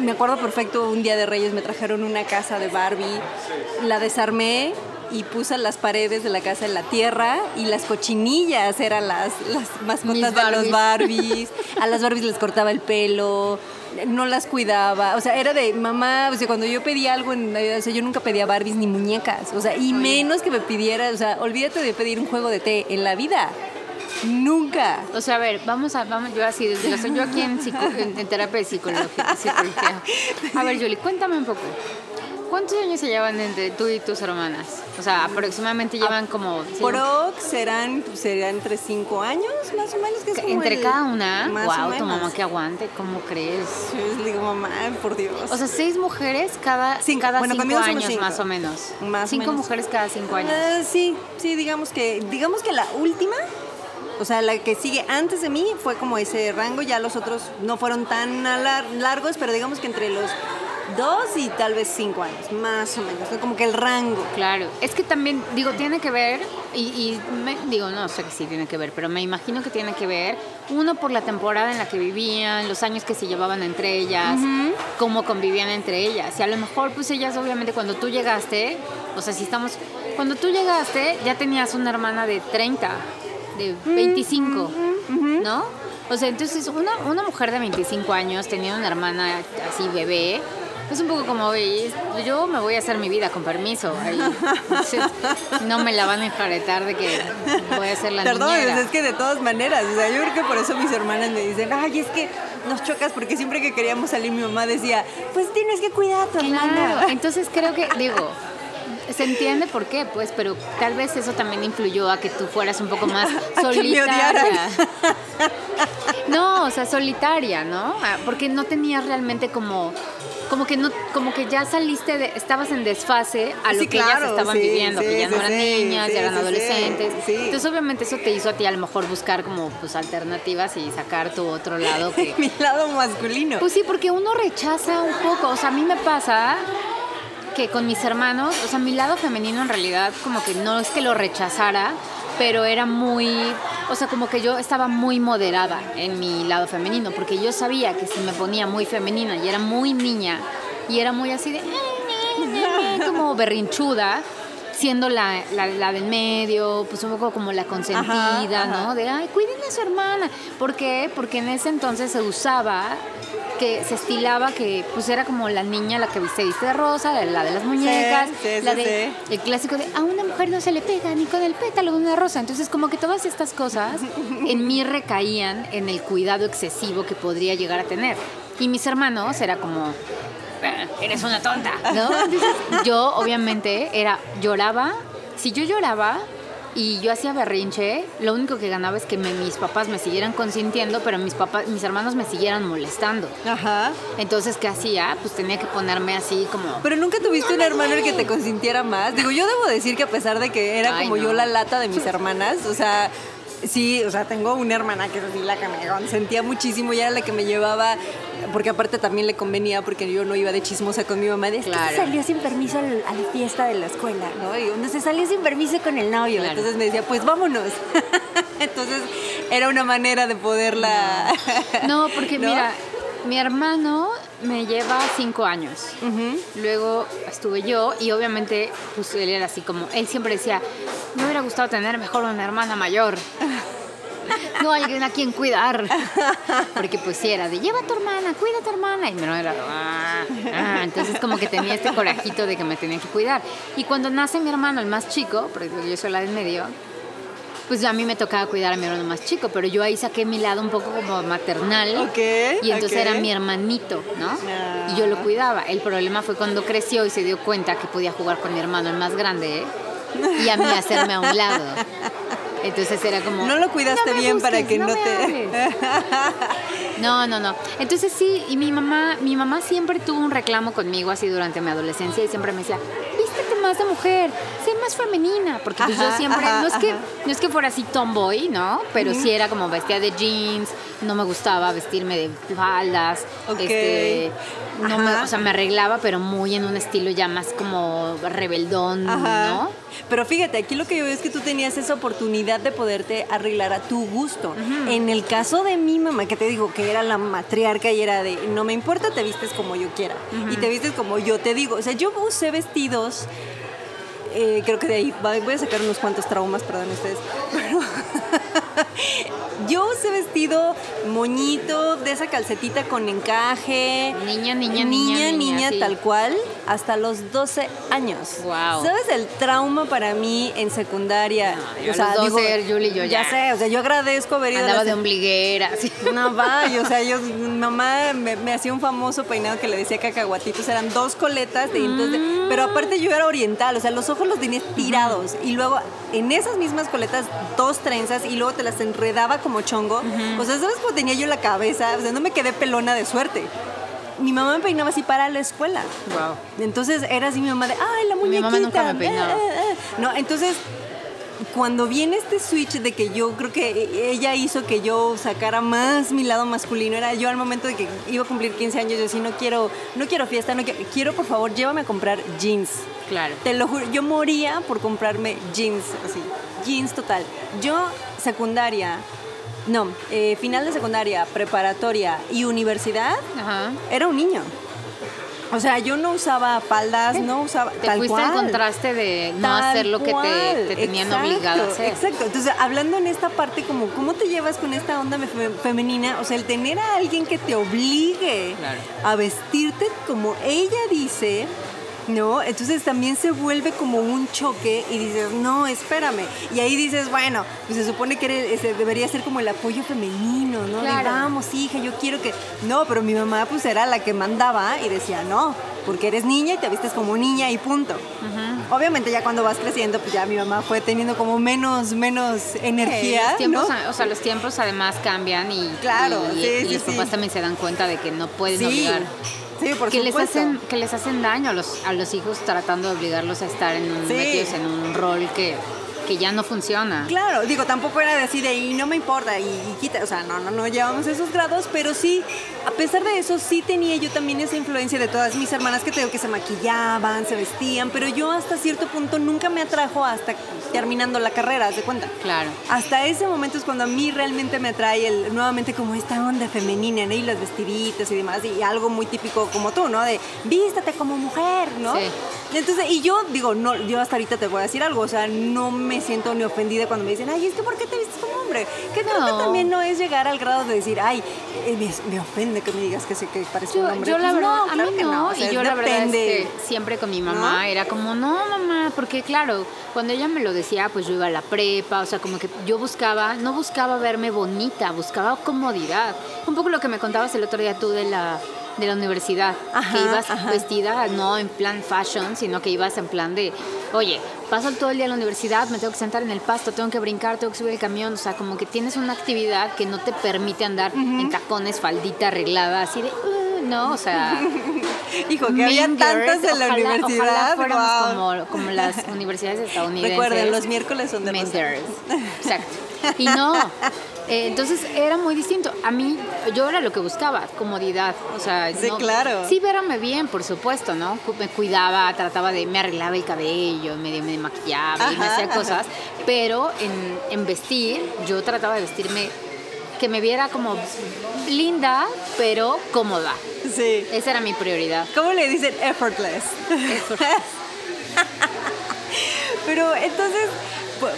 [SPEAKER 2] Me acuerdo perfecto, un día de Reyes me trajeron una casa de Barbie. La desarmé y puse las paredes de la casa en la tierra y las cochinillas eran las, las mascotas de los.
[SPEAKER 1] Barbies.
[SPEAKER 2] A las Barbies les cortaba el pelo, no las cuidaba. O sea, era de mamá, o sea, cuando yo pedía algo en Navidad, o sea, yo nunca pedía Barbies ni muñecas. O sea, y menos que me pidiera, o sea, olvídate de pedir un juego de té en la vida. Nunca.
[SPEAKER 1] O sea, a ver, vamos a, vamos, yo así, desde la, yo aquí en, psico- en- en terapia de psicología, psicología. A ver, Julie, cuéntame un poco. ¿Cuántos años se llevan entre tú y tus hermanas? O sea, aproximadamente llevan como... sí,
[SPEAKER 2] Prox serán, serán entre cinco años, más o menos. Que es como
[SPEAKER 1] entre
[SPEAKER 2] el-
[SPEAKER 1] cada una.
[SPEAKER 2] Más
[SPEAKER 1] wow,
[SPEAKER 2] o
[SPEAKER 1] tu mamá que aguante, ¿cómo crees?
[SPEAKER 2] Yo les digo, mamá, por Dios.
[SPEAKER 1] O sea, seis mujeres cada
[SPEAKER 2] Cinco.
[SPEAKER 1] cada
[SPEAKER 2] Bueno,
[SPEAKER 1] cinco años
[SPEAKER 2] cinco.
[SPEAKER 1] más o menos.
[SPEAKER 2] Más
[SPEAKER 1] cinco
[SPEAKER 2] menos.
[SPEAKER 1] mujeres cada cinco años.
[SPEAKER 2] Ah, sí, sí, digamos que, digamos que la última, o sea, la que sigue antes de mí fue como ese rango, ya los otros no fueron tan lar- largos, pero digamos que entre los dos y tal vez cinco años, más o menos, ¿no? como que el rango.
[SPEAKER 1] Claro, es que también, digo, tiene que ver, y, y me- digo, no sé que sí tiene que ver, pero me imagino que tiene que ver, uno por la temporada en la que vivían, los años que se llevaban entre ellas, cómo convivían entre ellas. Y a lo mejor, pues ellas, obviamente, cuando tú llegaste, o sea, si estamos, cuando tú llegaste, ya tenías una hermana de 30, de 25, ¿no? O sea, entonces, una, una mujer de 25 años tenía una hermana así, bebé, es un poco como, yo me voy a hacer mi vida con permiso. ahí. Entonces, no me la van a enjaretar de que voy a ser la
[SPEAKER 2] Perdón,
[SPEAKER 1] niñera.
[SPEAKER 2] es que de todas maneras, o sea, yo creo que por eso mis hermanas me dicen, ay, es que nos chocas, porque siempre que queríamos salir mi mamá decía, pues tienes que cuidar a tu
[SPEAKER 1] Claro,
[SPEAKER 2] hermana.
[SPEAKER 1] entonces creo que, digo, se entiende por qué, pues, pero tal vez eso también influyó a que tú fueras un poco más solitaria. No, o sea, solitaria, ¿no? Ah, Porque no tenías realmente como como que no, como que ya saliste, de, estabas en desfase a lo
[SPEAKER 2] Sí,
[SPEAKER 1] que ellas
[SPEAKER 2] claro,
[SPEAKER 1] estaban
[SPEAKER 2] sí,
[SPEAKER 1] viviendo,
[SPEAKER 2] sí,
[SPEAKER 1] que ya no eran niñas, ya eran adolescentes. Entonces obviamente eso te hizo a ti a lo mejor buscar como pues alternativas y sacar tu otro lado que
[SPEAKER 2] Mi lado masculino.
[SPEAKER 1] pues sí, porque uno rechaza un poco. O sea, a mí me pasa que con mis hermanos, o sea, mi lado femenino en realidad como que no es que lo rechazara, pero era muy, o sea, como que yo estaba muy moderada en mi lado femenino, porque yo sabía que si me ponía muy femenina y era muy niña y era muy así de, "Eh, eh, eh", como berrinchuda, siendo la, la, la del medio, pues un poco como la consentida,
[SPEAKER 2] Ajá, ajá.
[SPEAKER 1] ¿no? De, ay, cuiden a su hermana. ¿Por qué? Porque en ese entonces se usaba que se estilaba que pues era como la niña la que se viste de rosa, la, de las muñecas,
[SPEAKER 2] sí, sí,
[SPEAKER 1] la de
[SPEAKER 2] sí.
[SPEAKER 1] el clásico de a una mujer no se le pega ni con el pétalo de una rosa. Entonces como que todas estas cosas en mí recaían en el cuidado excesivo que podría llegar a tener. Y mis hermanos era como "Ah, eres una tonta, ¿no? Entonces, yo obviamente era lloraba, si yo lloraba y yo hacía berrinche, lo único que ganaba es que me- mis papás me siguieran consintiendo, pero mis papás, mis hermanos me siguieran molestando.
[SPEAKER 2] Ajá.
[SPEAKER 1] Entonces, ¿qué hacía? Pues tenía que ponerme así como...
[SPEAKER 2] Pero nunca tuviste un hermano el que te consintiera más. Digo, yo debo decir que a pesar de que era
[SPEAKER 1] Ay,
[SPEAKER 2] como
[SPEAKER 1] no.
[SPEAKER 2] yo la lata de mis hermanas, o sea, sí, o sea, tengo una hermana que es así la que me consentía muchísimo y era la que me llevaba, porque aparte también le convenía porque yo no iba de chismosa con mi mamá. De, "Es que se
[SPEAKER 1] Claro.
[SPEAKER 2] salió sin permiso al- a la fiesta de la escuela, ¿no? Y se salió sin permiso con el novio.
[SPEAKER 1] Claro.
[SPEAKER 2] Entonces me decía, pues vámonos. Entonces era una manera de poderla...
[SPEAKER 1] No, porque
[SPEAKER 2] ¿No?
[SPEAKER 1] mira, mi hermano me lleva cinco años. Luego estuve yo y obviamente pues él era así como, él siempre decía, me hubiera gustado tener mejor una hermana mayor. No alguien a quien cuidar. Porque pues sí era de, lleva a tu hermana, cuida a tu hermana. Y mi hermano era, "Ah, ah". entonces como que tenía este corajito de que me tenía que cuidar. Y cuando nace mi hermano, el más chico, porque yo soy la del medio, pues a mí me tocaba cuidar a mi hermano más chico, pero yo ahí saqué mi lado un poco como maternal.
[SPEAKER 2] Ok,
[SPEAKER 1] Y entonces era mi hermanito, ¿no?
[SPEAKER 2] Ah.
[SPEAKER 1] Y yo lo cuidaba. El problema fue cuando creció y se dio cuenta que podía jugar con mi hermano, el más grande, y a mí hacerme a un lado. Entonces era como...
[SPEAKER 2] No lo cuidaste
[SPEAKER 1] "No
[SPEAKER 2] bien para que no,
[SPEAKER 1] me
[SPEAKER 2] te...
[SPEAKER 1] hables". No, no, no. Entonces sí, y mi mamá, mi mamá siempre tuvo un reclamo conmigo así durante mi adolescencia y siempre me decía, más de mujer, sé más femenina, porque pues yo siempre,
[SPEAKER 2] ajá,
[SPEAKER 1] no es que, no es que fuera así tomboy, ¿no? Pero sí era como vestía de jeans, no me gustaba vestirme de faldas,
[SPEAKER 2] Ok.
[SPEAKER 1] este, no me,
[SPEAKER 2] Ajá.
[SPEAKER 1] o sea, me arreglaba, pero muy en un estilo ya más como rebeldón. ¿no?
[SPEAKER 2] Pero fíjate, aquí lo que yo veo es que tú tenías esa oportunidad de poderte arreglar a tu gusto. En el caso de mi mamá, que te digo que era la matriarca y era de, no me importa, te vistes como yo quiera. Y te vistes como yo te digo. O sea, yo usé vestidos, eh, creo que de ahí voy a sacar unos cuantos traumas, perdón ustedes. yo usé vestido moñito, de esa calcetita con encaje.
[SPEAKER 1] Niña, niña, niña,
[SPEAKER 2] niña,
[SPEAKER 1] niña, sí.
[SPEAKER 2] tal cual, hasta los 12 años.
[SPEAKER 1] Guau.
[SPEAKER 2] ¿Sabes el trauma para mí en secundaria?
[SPEAKER 1] No, yo a los 12, Yuli, yo ya.
[SPEAKER 2] sé, o sea, yo agradezco haber ido
[SPEAKER 1] Andaba de ombliguera,
[SPEAKER 2] no, vaya, o sea, yo, mamá me, me hacía un famoso peinado que le decía cacahuatitos, eran dos coletas de
[SPEAKER 1] Mm.
[SPEAKER 2] pero aparte yo era oriental, o sea, los ojos los tenía tirados y luego en esas mismas coletas dos trenzas y luego te las enredaba como chongo. O sea, ¿sabes cómo tenía yo la cabeza? O sea, no me quedé pelona de suerte. Mi mamá me peinaba así para la escuela.
[SPEAKER 1] Wow.
[SPEAKER 2] Entonces era así mi mamá de, ay, la
[SPEAKER 1] Mi
[SPEAKER 2] muñequita.
[SPEAKER 1] mamá nunca me peinaba.
[SPEAKER 2] eh, eh, eh". No, entonces cuando viene este switch de que yo creo que ella hizo que yo sacara más mi lado masculino, era yo al momento de que iba a cumplir 15 años, yo sí no quiero, no quiero fiesta, no quiero, quiero por favor llévame a comprar jeans.
[SPEAKER 1] Claro.
[SPEAKER 2] Te lo juro, yo moría por comprarme jeans, así, jeans total. Yo, secundaria, no, eh, final de secundaria, preparatoria y universidad,
[SPEAKER 1] Ajá.
[SPEAKER 2] era un niño. O sea, yo no usaba faldas, no usaba.
[SPEAKER 1] Te
[SPEAKER 2] tal
[SPEAKER 1] fuiste
[SPEAKER 2] cual.
[SPEAKER 1] al contraste de no
[SPEAKER 2] Tal
[SPEAKER 1] hacer lo que te, te tenían
[SPEAKER 2] Exacto,
[SPEAKER 1] obligado a hacer.
[SPEAKER 2] Exacto. Entonces, hablando en esta parte, como, ¿cómo te llevas con esta onda fe- femenina? O sea, el tener a alguien que te obligue
[SPEAKER 1] Claro.
[SPEAKER 2] a vestirte como ella dice. ¿No? Entonces también se vuelve como un choque y dices, no, espérame. Y ahí dices, bueno, pues se supone que eres- debería ser como el apoyo femenino, ¿no? De,
[SPEAKER 1] Claro.
[SPEAKER 2] vamos, hija, yo quiero que... No, pero mi mamá pues era la que mandaba y decía, no, porque eres niña y te vistes como niña y punto. Obviamente ya cuando vas creciendo, pues ya mi mamá fue teniendo como menos, menos energía,
[SPEAKER 1] los tiempos,
[SPEAKER 2] ¿no?
[SPEAKER 1] O sea, los tiempos además cambian y,
[SPEAKER 2] Claro,
[SPEAKER 1] y,
[SPEAKER 2] sí,
[SPEAKER 1] y
[SPEAKER 2] sí,
[SPEAKER 1] los papás también se dan cuenta de que no pueden
[SPEAKER 2] Sí.
[SPEAKER 1] obligar.
[SPEAKER 2] Sí, por
[SPEAKER 1] que les
[SPEAKER 2] supuesto.
[SPEAKER 1] hacen que les hacen daño a los a los hijos tratando de obligarlos a estar en un,
[SPEAKER 2] Sí.
[SPEAKER 1] metidos en un rol que, que ya no funciona.
[SPEAKER 2] Claro, digo, tampoco era decir de y no me importa y, y quita, o sea, no, no, no llevamos esos grados, pero sí, a pesar de eso, sí tenía yo también esa influencia de todas mis hermanas que te digo que se maquillaban, se vestían, pero yo hasta cierto punto nunca me atrajo hasta terminando la carrera, ¿haz de cuenta?
[SPEAKER 1] Claro.
[SPEAKER 2] Hasta ese momento es cuando a mí realmente me atrae el, nuevamente como esta onda femenina, ¿no? Y los vestiditos y demás, y algo muy típico como tú, ¿no? De vístate como mujer, ¿no?
[SPEAKER 1] Sí.
[SPEAKER 2] Entonces, y yo digo, no, yo hasta ahorita te voy a decir algo, o sea, no me siento ni ofendida cuando me dicen, ay, es que ¿por qué te vistes como hombre? Que creo que también no es llegar al grado de decir, ay, eh, me, me ofende que me digas que, que parece un hombre.
[SPEAKER 1] yo la
[SPEAKER 2] Pues
[SPEAKER 1] verdad,
[SPEAKER 2] no,
[SPEAKER 1] a
[SPEAKER 2] claro
[SPEAKER 1] mí
[SPEAKER 2] que
[SPEAKER 1] no,
[SPEAKER 2] o sea,
[SPEAKER 1] y yo la verdad es que siempre con mi mamá
[SPEAKER 2] ¿No?
[SPEAKER 1] era como, no mamá, porque claro, cuando ella me lo decía, pues yo iba a la prepa, o sea, como que yo buscaba, no buscaba verme bonita, buscaba comodidad. Un poco lo que me contabas el otro día tú de la, de la universidad,
[SPEAKER 2] Ajá,
[SPEAKER 1] que ibas
[SPEAKER 2] ajá.
[SPEAKER 1] vestida no en plan fashion, sino que ibas en plan de, oye, paso todo el día en la universidad, me tengo que sentar en el pasto, tengo que brincar, tengo que subir el camión, o sea, como que tienes una actividad que no te permite andar en tacones, faldita arreglada, así de, "Uh", no, o sea...
[SPEAKER 2] Hijo, que había
[SPEAKER 1] Mean
[SPEAKER 2] tantas en la
[SPEAKER 1] ojalá-
[SPEAKER 2] universidad.
[SPEAKER 1] Ojalá como, como las universidades estadounidenses.
[SPEAKER 2] Recuerden, los miércoles son de.
[SPEAKER 1] Girls. Exacto. Y no. eh, entonces era muy distinto. A mí, yo era lo que buscaba, comodidad. O sea,
[SPEAKER 2] Sí,
[SPEAKER 1] no-
[SPEAKER 2] claro.
[SPEAKER 1] Sí, verme bien, por supuesto, ¿no? Me cuidaba, trataba de. Me arreglaba el cabello, medio me maquillaba y me hacía
[SPEAKER 2] ajá.
[SPEAKER 1] cosas. Pero en, en vestir, yo trataba de vestirme que me viera como linda, pero cómoda.
[SPEAKER 2] Sí.
[SPEAKER 1] Esa era mi prioridad.
[SPEAKER 2] ¿Cómo le dicen? Effortless.
[SPEAKER 1] Eso.
[SPEAKER 2] Pero entonces,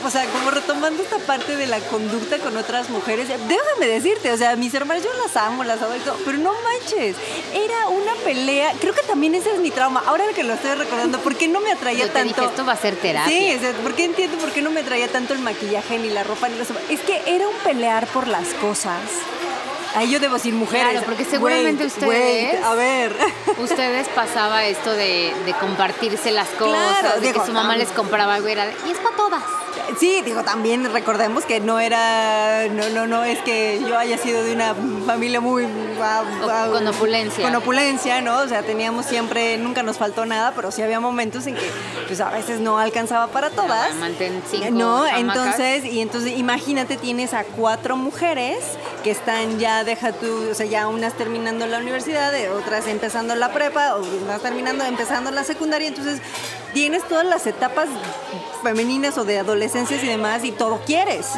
[SPEAKER 2] o sea, como retomando esta parte de la conducta con otras mujeres, déjame decirte, o sea, mis hermanas yo las amo, las todo, pero no manches, era una pelea, creo que también ese es mi trauma, ahora que lo estoy recordando, ¿por qué no me atraía
[SPEAKER 1] Yo te
[SPEAKER 2] tanto?
[SPEAKER 1] dije, esto va a ser terapia.
[SPEAKER 2] Sí, o sea, ¿por qué entiendo por qué no me atraía tanto el maquillaje ni la ropa ni los Es que era un pelear por las cosas. Ahí yo debo decir mujeres.
[SPEAKER 1] Claro, porque seguramente
[SPEAKER 2] Wait, wait,
[SPEAKER 1] ustedes-
[SPEAKER 2] a ver.
[SPEAKER 1] Ustedes pasaba esto de, de compartirse las cosas,
[SPEAKER 2] Claro,
[SPEAKER 1] de
[SPEAKER 2] digo,
[SPEAKER 1] que su mamá les compraba algo y era de, y es para todas.
[SPEAKER 2] Sí, digo, también recordemos que no era, no, no, no es que yo haya sido de una familia muy...
[SPEAKER 1] con opulencia.
[SPEAKER 2] Con opulencia, ¿no? O sea, teníamos siempre, nunca nos faltó nada, pero sí había momentos en que, pues a veces no alcanzaba para todas.
[SPEAKER 1] Mantén cinco
[SPEAKER 2] No, entonces, y entonces imagínate, tienes a cuatro mujeres que están ya, deja tú, o sea, ya unas terminando la universidad, eh, otras empezando la prepa, o unas terminando, empezando la secundaria, entonces tienes todas las etapas femeninas o de adolescencias y demás y todo quieres,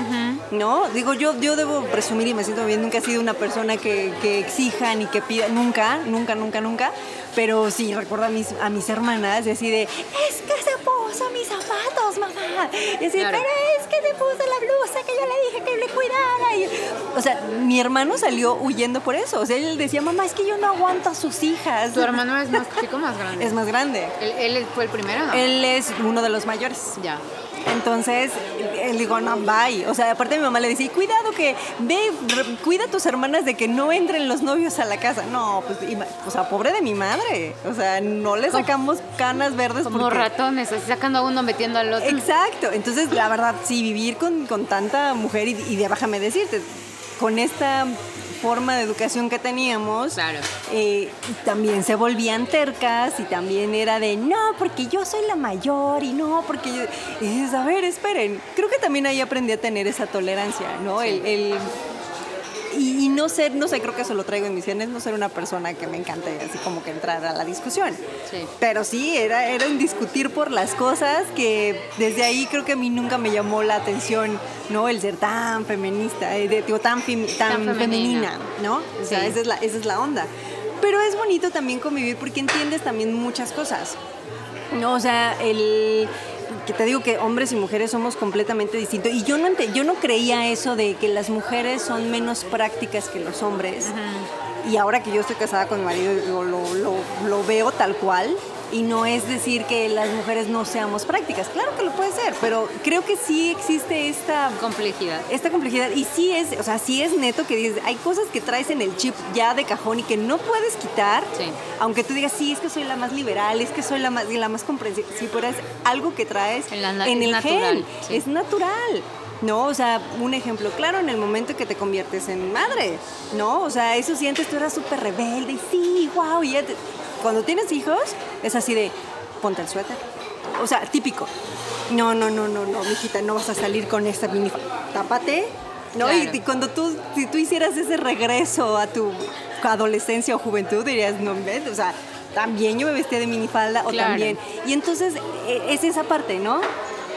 [SPEAKER 2] ¿no? Digo, yo, yo debo presumir y me siento bien, nunca he sido una persona que, que exija ni que pida, nunca, nunca, nunca, nunca, pero sí recuerdo a mis, a mis hermanas y así de, es que se puso mis zapatos, mamá, y
[SPEAKER 1] Claro.
[SPEAKER 2] pero es que se puso la blusa que yo le dije que le cuidara. Y, o sea, mi hermano salió huyendo por eso, o sea, él decía, mamá, es que yo no aguanto a sus hijas.
[SPEAKER 1] ¿Tu hermano es más chico o más grande?
[SPEAKER 2] Es más grande.
[SPEAKER 1] ¿Él, él fue el primero no?
[SPEAKER 2] Él es uno de los mayores.
[SPEAKER 1] Ya.
[SPEAKER 2] Entonces, él dijo, no, bye. O sea, aparte mi mamá le decía, "Y cuidado que ve, cuida a tus hermanas de que no entren los novios a la casa. No, pues, o sea, pobre de mi madre. O sea, no le sacamos canas verdes
[SPEAKER 1] Como
[SPEAKER 2] porque...
[SPEAKER 1] ratones, así sacando a uno metiendo al otro.
[SPEAKER 2] Exacto. Entonces, la verdad, sí, vivir con, con tanta mujer y, y déjame decirte, con esta forma de educación que teníamos,
[SPEAKER 1] Claro.
[SPEAKER 2] eh, también se volvían tercas y también era de, no, porque yo soy la mayor y no, porque yo... Dices, a ver, esperen. Creo que también ahí aprendí a tener esa tolerancia, ¿no?
[SPEAKER 1] Sí.
[SPEAKER 2] El, el- y, y no ser, no sé, creo que eso lo traigo en mis genes, no ser una persona que me encante así como que entrar a la discusión.
[SPEAKER 1] Sí.
[SPEAKER 2] Pero sí, era, era un discutir por las cosas que desde ahí creo que a mí nunca me llamó la atención, ¿no? El ser tan feminista, eh, de- digo, tan, femi- tan,
[SPEAKER 1] Tan femenina.
[SPEAKER 2] femenina, ¿no? O sea,
[SPEAKER 1] Sí.
[SPEAKER 2] esa, es la, esa es la onda. Pero es bonito también convivir porque entiendes también muchas cosas. No, o sea, el que te digo que hombres y mujeres somos completamente distintos. Y yo no yo no creía eso de que las mujeres son menos prácticas que los hombres. Y ahora que yo estoy casada con mi marido lo- lo veo tal cual y no es decir que las mujeres no seamos prácticas, claro que lo puede ser, pero creo que sí existe esta
[SPEAKER 1] Complejidad.
[SPEAKER 2] esta complejidad y sí es, o sea, sí es neto que dices, hay cosas que traes en el chip ya de cajón y que no puedes quitar,
[SPEAKER 1] Sí.
[SPEAKER 2] aunque tú digas, sí, es que soy la más liberal, es que soy la más, la más comprensiva, sí, pero es algo que traes
[SPEAKER 1] En la
[SPEAKER 2] el
[SPEAKER 1] natural,
[SPEAKER 2] gen,
[SPEAKER 1] sí.
[SPEAKER 2] es natural. ¿no? O sea, un ejemplo claro en el momento que te conviertes en madre, ¿no? O sea, eso sientes, tú eras súper rebelde y sí, wow, y ya te- cuando tienes hijos es así de, ponte el suéter. O sea, típico. No, no, no, no, no, mijita, no vas a salir con esta mini... Tápate, ¿no? Y-
[SPEAKER 1] Claro.
[SPEAKER 2] Y, cuando tú, si tú hicieras ese regreso a tu adolescencia o juventud, dirías, no, ves, o sea, también yo me vestía de minifalda o
[SPEAKER 1] Claro.
[SPEAKER 2] también. Y entonces e- es esa parte, ¿no?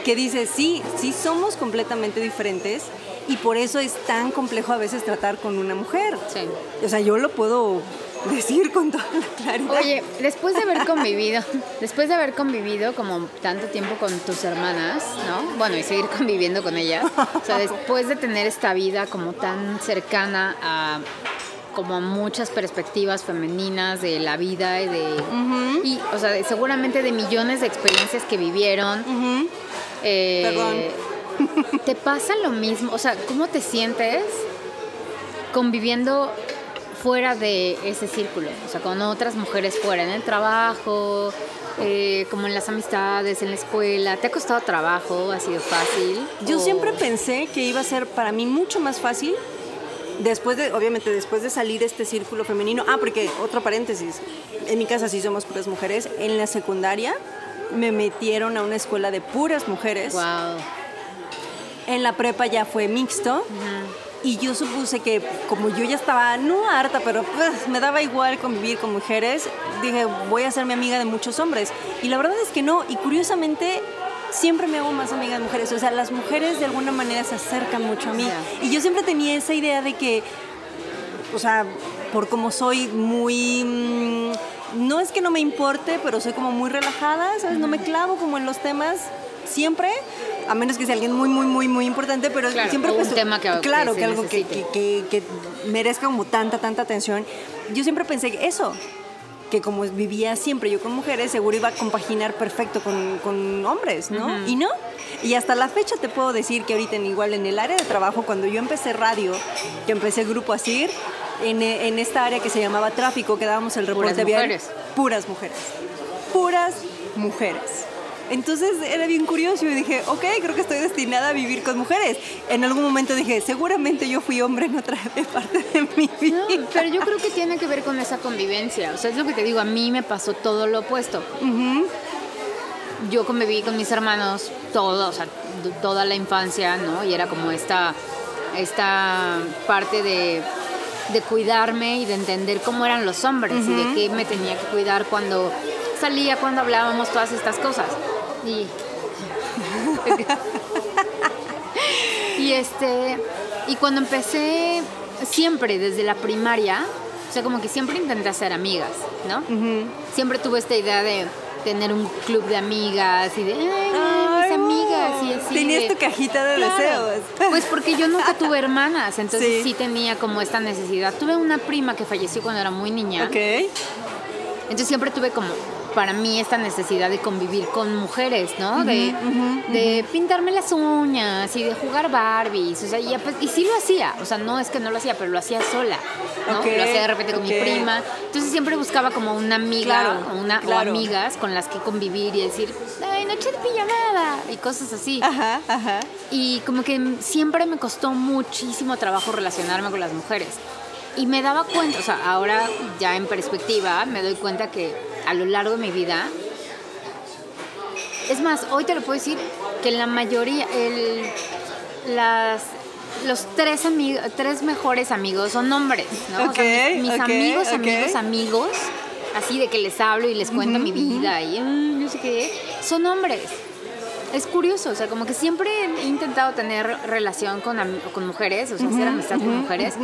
[SPEAKER 2] Que dices, sí, sí somos completamente diferentes y por eso es tan complejo a veces tratar con una mujer.
[SPEAKER 1] Sí.
[SPEAKER 2] O sea, yo lo puedo decir con toda la claridad.
[SPEAKER 1] Oye, después de haber convivido, después de haber convivido como tanto tiempo con tus hermanas, ¿no? Bueno, y seguir conviviendo con ellas, o sea, después de tener esta vida como tan cercana a como a muchas perspectivas femeninas de la vida y de y o sea, seguramente de millones de experiencias que vivieron. Eh, ¿Te pasa lo mismo? O sea, ¿cómo te sientes conviviendo fuera de ese círculo? O sea, con otras mujeres fuera, en el trabajo, eh, como en las amistades, en la escuela. ¿Te ha costado trabajo? ¿Ha sido fácil?
[SPEAKER 2] Yo
[SPEAKER 1] ¿O-
[SPEAKER 2] siempre pensé que iba a ser para mí mucho más fácil después de, obviamente, después de salir de este círculo femenino. Ah, porque, otro paréntesis, en mi casa sí somos puras mujeres. En la secundaria me metieron a una escuela de puras mujeres.
[SPEAKER 1] Wow.
[SPEAKER 2] En la prepa ya fue mixto. Y yo supuse que como yo ya estaba, no harta, pero pues, me daba igual convivir con mujeres, dije, voy a ser mi amiga de muchos hombres. Y la verdad es que no. Y curiosamente, siempre me hago más amiga de mujeres. O sea, las mujeres de alguna manera se acercan mucho a mí. Y yo siempre tenía esa idea de que, o sea, por como soy muy... mm, no es que no me importe, pero soy como muy relajada, ¿sabes? No me clavo como en los temas siempre, a menos que sea alguien muy, muy, muy, muy importante, pero
[SPEAKER 1] Claro,
[SPEAKER 2] siempre
[SPEAKER 1] o un tema que-
[SPEAKER 2] claro,
[SPEAKER 1] que
[SPEAKER 2] que, algo que, que, que- merezca como tanta, tanta atención. Yo siempre pensé que eso, que como vivía siempre yo con mujeres, seguro iba a compaginar perfecto con, con hombres, ¿no? Y no. Y hasta la fecha te puedo decir que ahorita en igual en el área de trabajo, cuando yo empecé radio, que empecé el grupo ASIR, en, en esta área que se llamaba tráfico, que dábamos el reporte
[SPEAKER 1] Puras
[SPEAKER 2] vial,
[SPEAKER 1] mujeres.
[SPEAKER 2] puras mujeres. Puras mujeres. Entonces era bien curioso y dije, ok, creo que estoy destinada a vivir con mujeres. En algún momento dije, seguramente yo fui hombre en otra parte de mi vida.
[SPEAKER 1] No, pero yo creo que tiene que ver con esa convivencia. O sea, es lo que te digo, a mí me pasó todo lo opuesto. Yo conviví con mis hermanos todo, o sea, toda la infancia, ¿no? Y era como esta, esta parte de, de cuidarme y de entender cómo eran los hombres y de qué me tenía que cuidar cuando salía, cuando hablábamos, todas estas cosas. Y Y este, y cuando empecé, siempre desde la primaria, o sea, como que siempre intenté hacer amigas, ¿no? Siempre tuve esta idea de tener un club de amigas y de, "Ay, mis amigas y así.
[SPEAKER 2] Tenías
[SPEAKER 1] de-
[SPEAKER 2] tu cajita de
[SPEAKER 1] Claro.
[SPEAKER 2] deseos.
[SPEAKER 1] Pues porque yo nunca tuve hermanas, entonces
[SPEAKER 2] Sí.
[SPEAKER 1] sí. tenía como esta necesidad. Tuve una prima que falleció cuando era muy niña.
[SPEAKER 2] Ok.
[SPEAKER 1] Entonces siempre tuve como para mí esta necesidad de convivir con mujeres, ¿no? de, de pintarme las uñas y de jugar Barbies. O sea, y, pues- y sí lo hacía. O sea, no es que no lo hacía, pero lo hacía sola. ¿no? Lo hacía de repente con mi prima. Entonces siempre buscaba como una amiga
[SPEAKER 2] Claro,
[SPEAKER 1] o, una, o amigas con las que convivir y decir, ay, noche de pijamada y cosas así.
[SPEAKER 2] Ajá, ajá.
[SPEAKER 1] Y como que siempre me costó muchísimo trabajo relacionarme con las mujeres. Y me daba cuenta, o sea, ahora ya en perspectiva, me doy cuenta que a lo largo de mi vida, es más, hoy te lo puedo decir, que la mayoría, el, las, los tres, amigos, tres mejores amigos son hombres, ¿no? O sea, mis, amigos, amigos, amigos, así de que les hablo y les cuento mi vida y "Ay, no sé qué, son hombres. Es curioso, o sea, como que siempre he intentado tener relación con, con mujeres, o sea, hacer amistad con mujeres,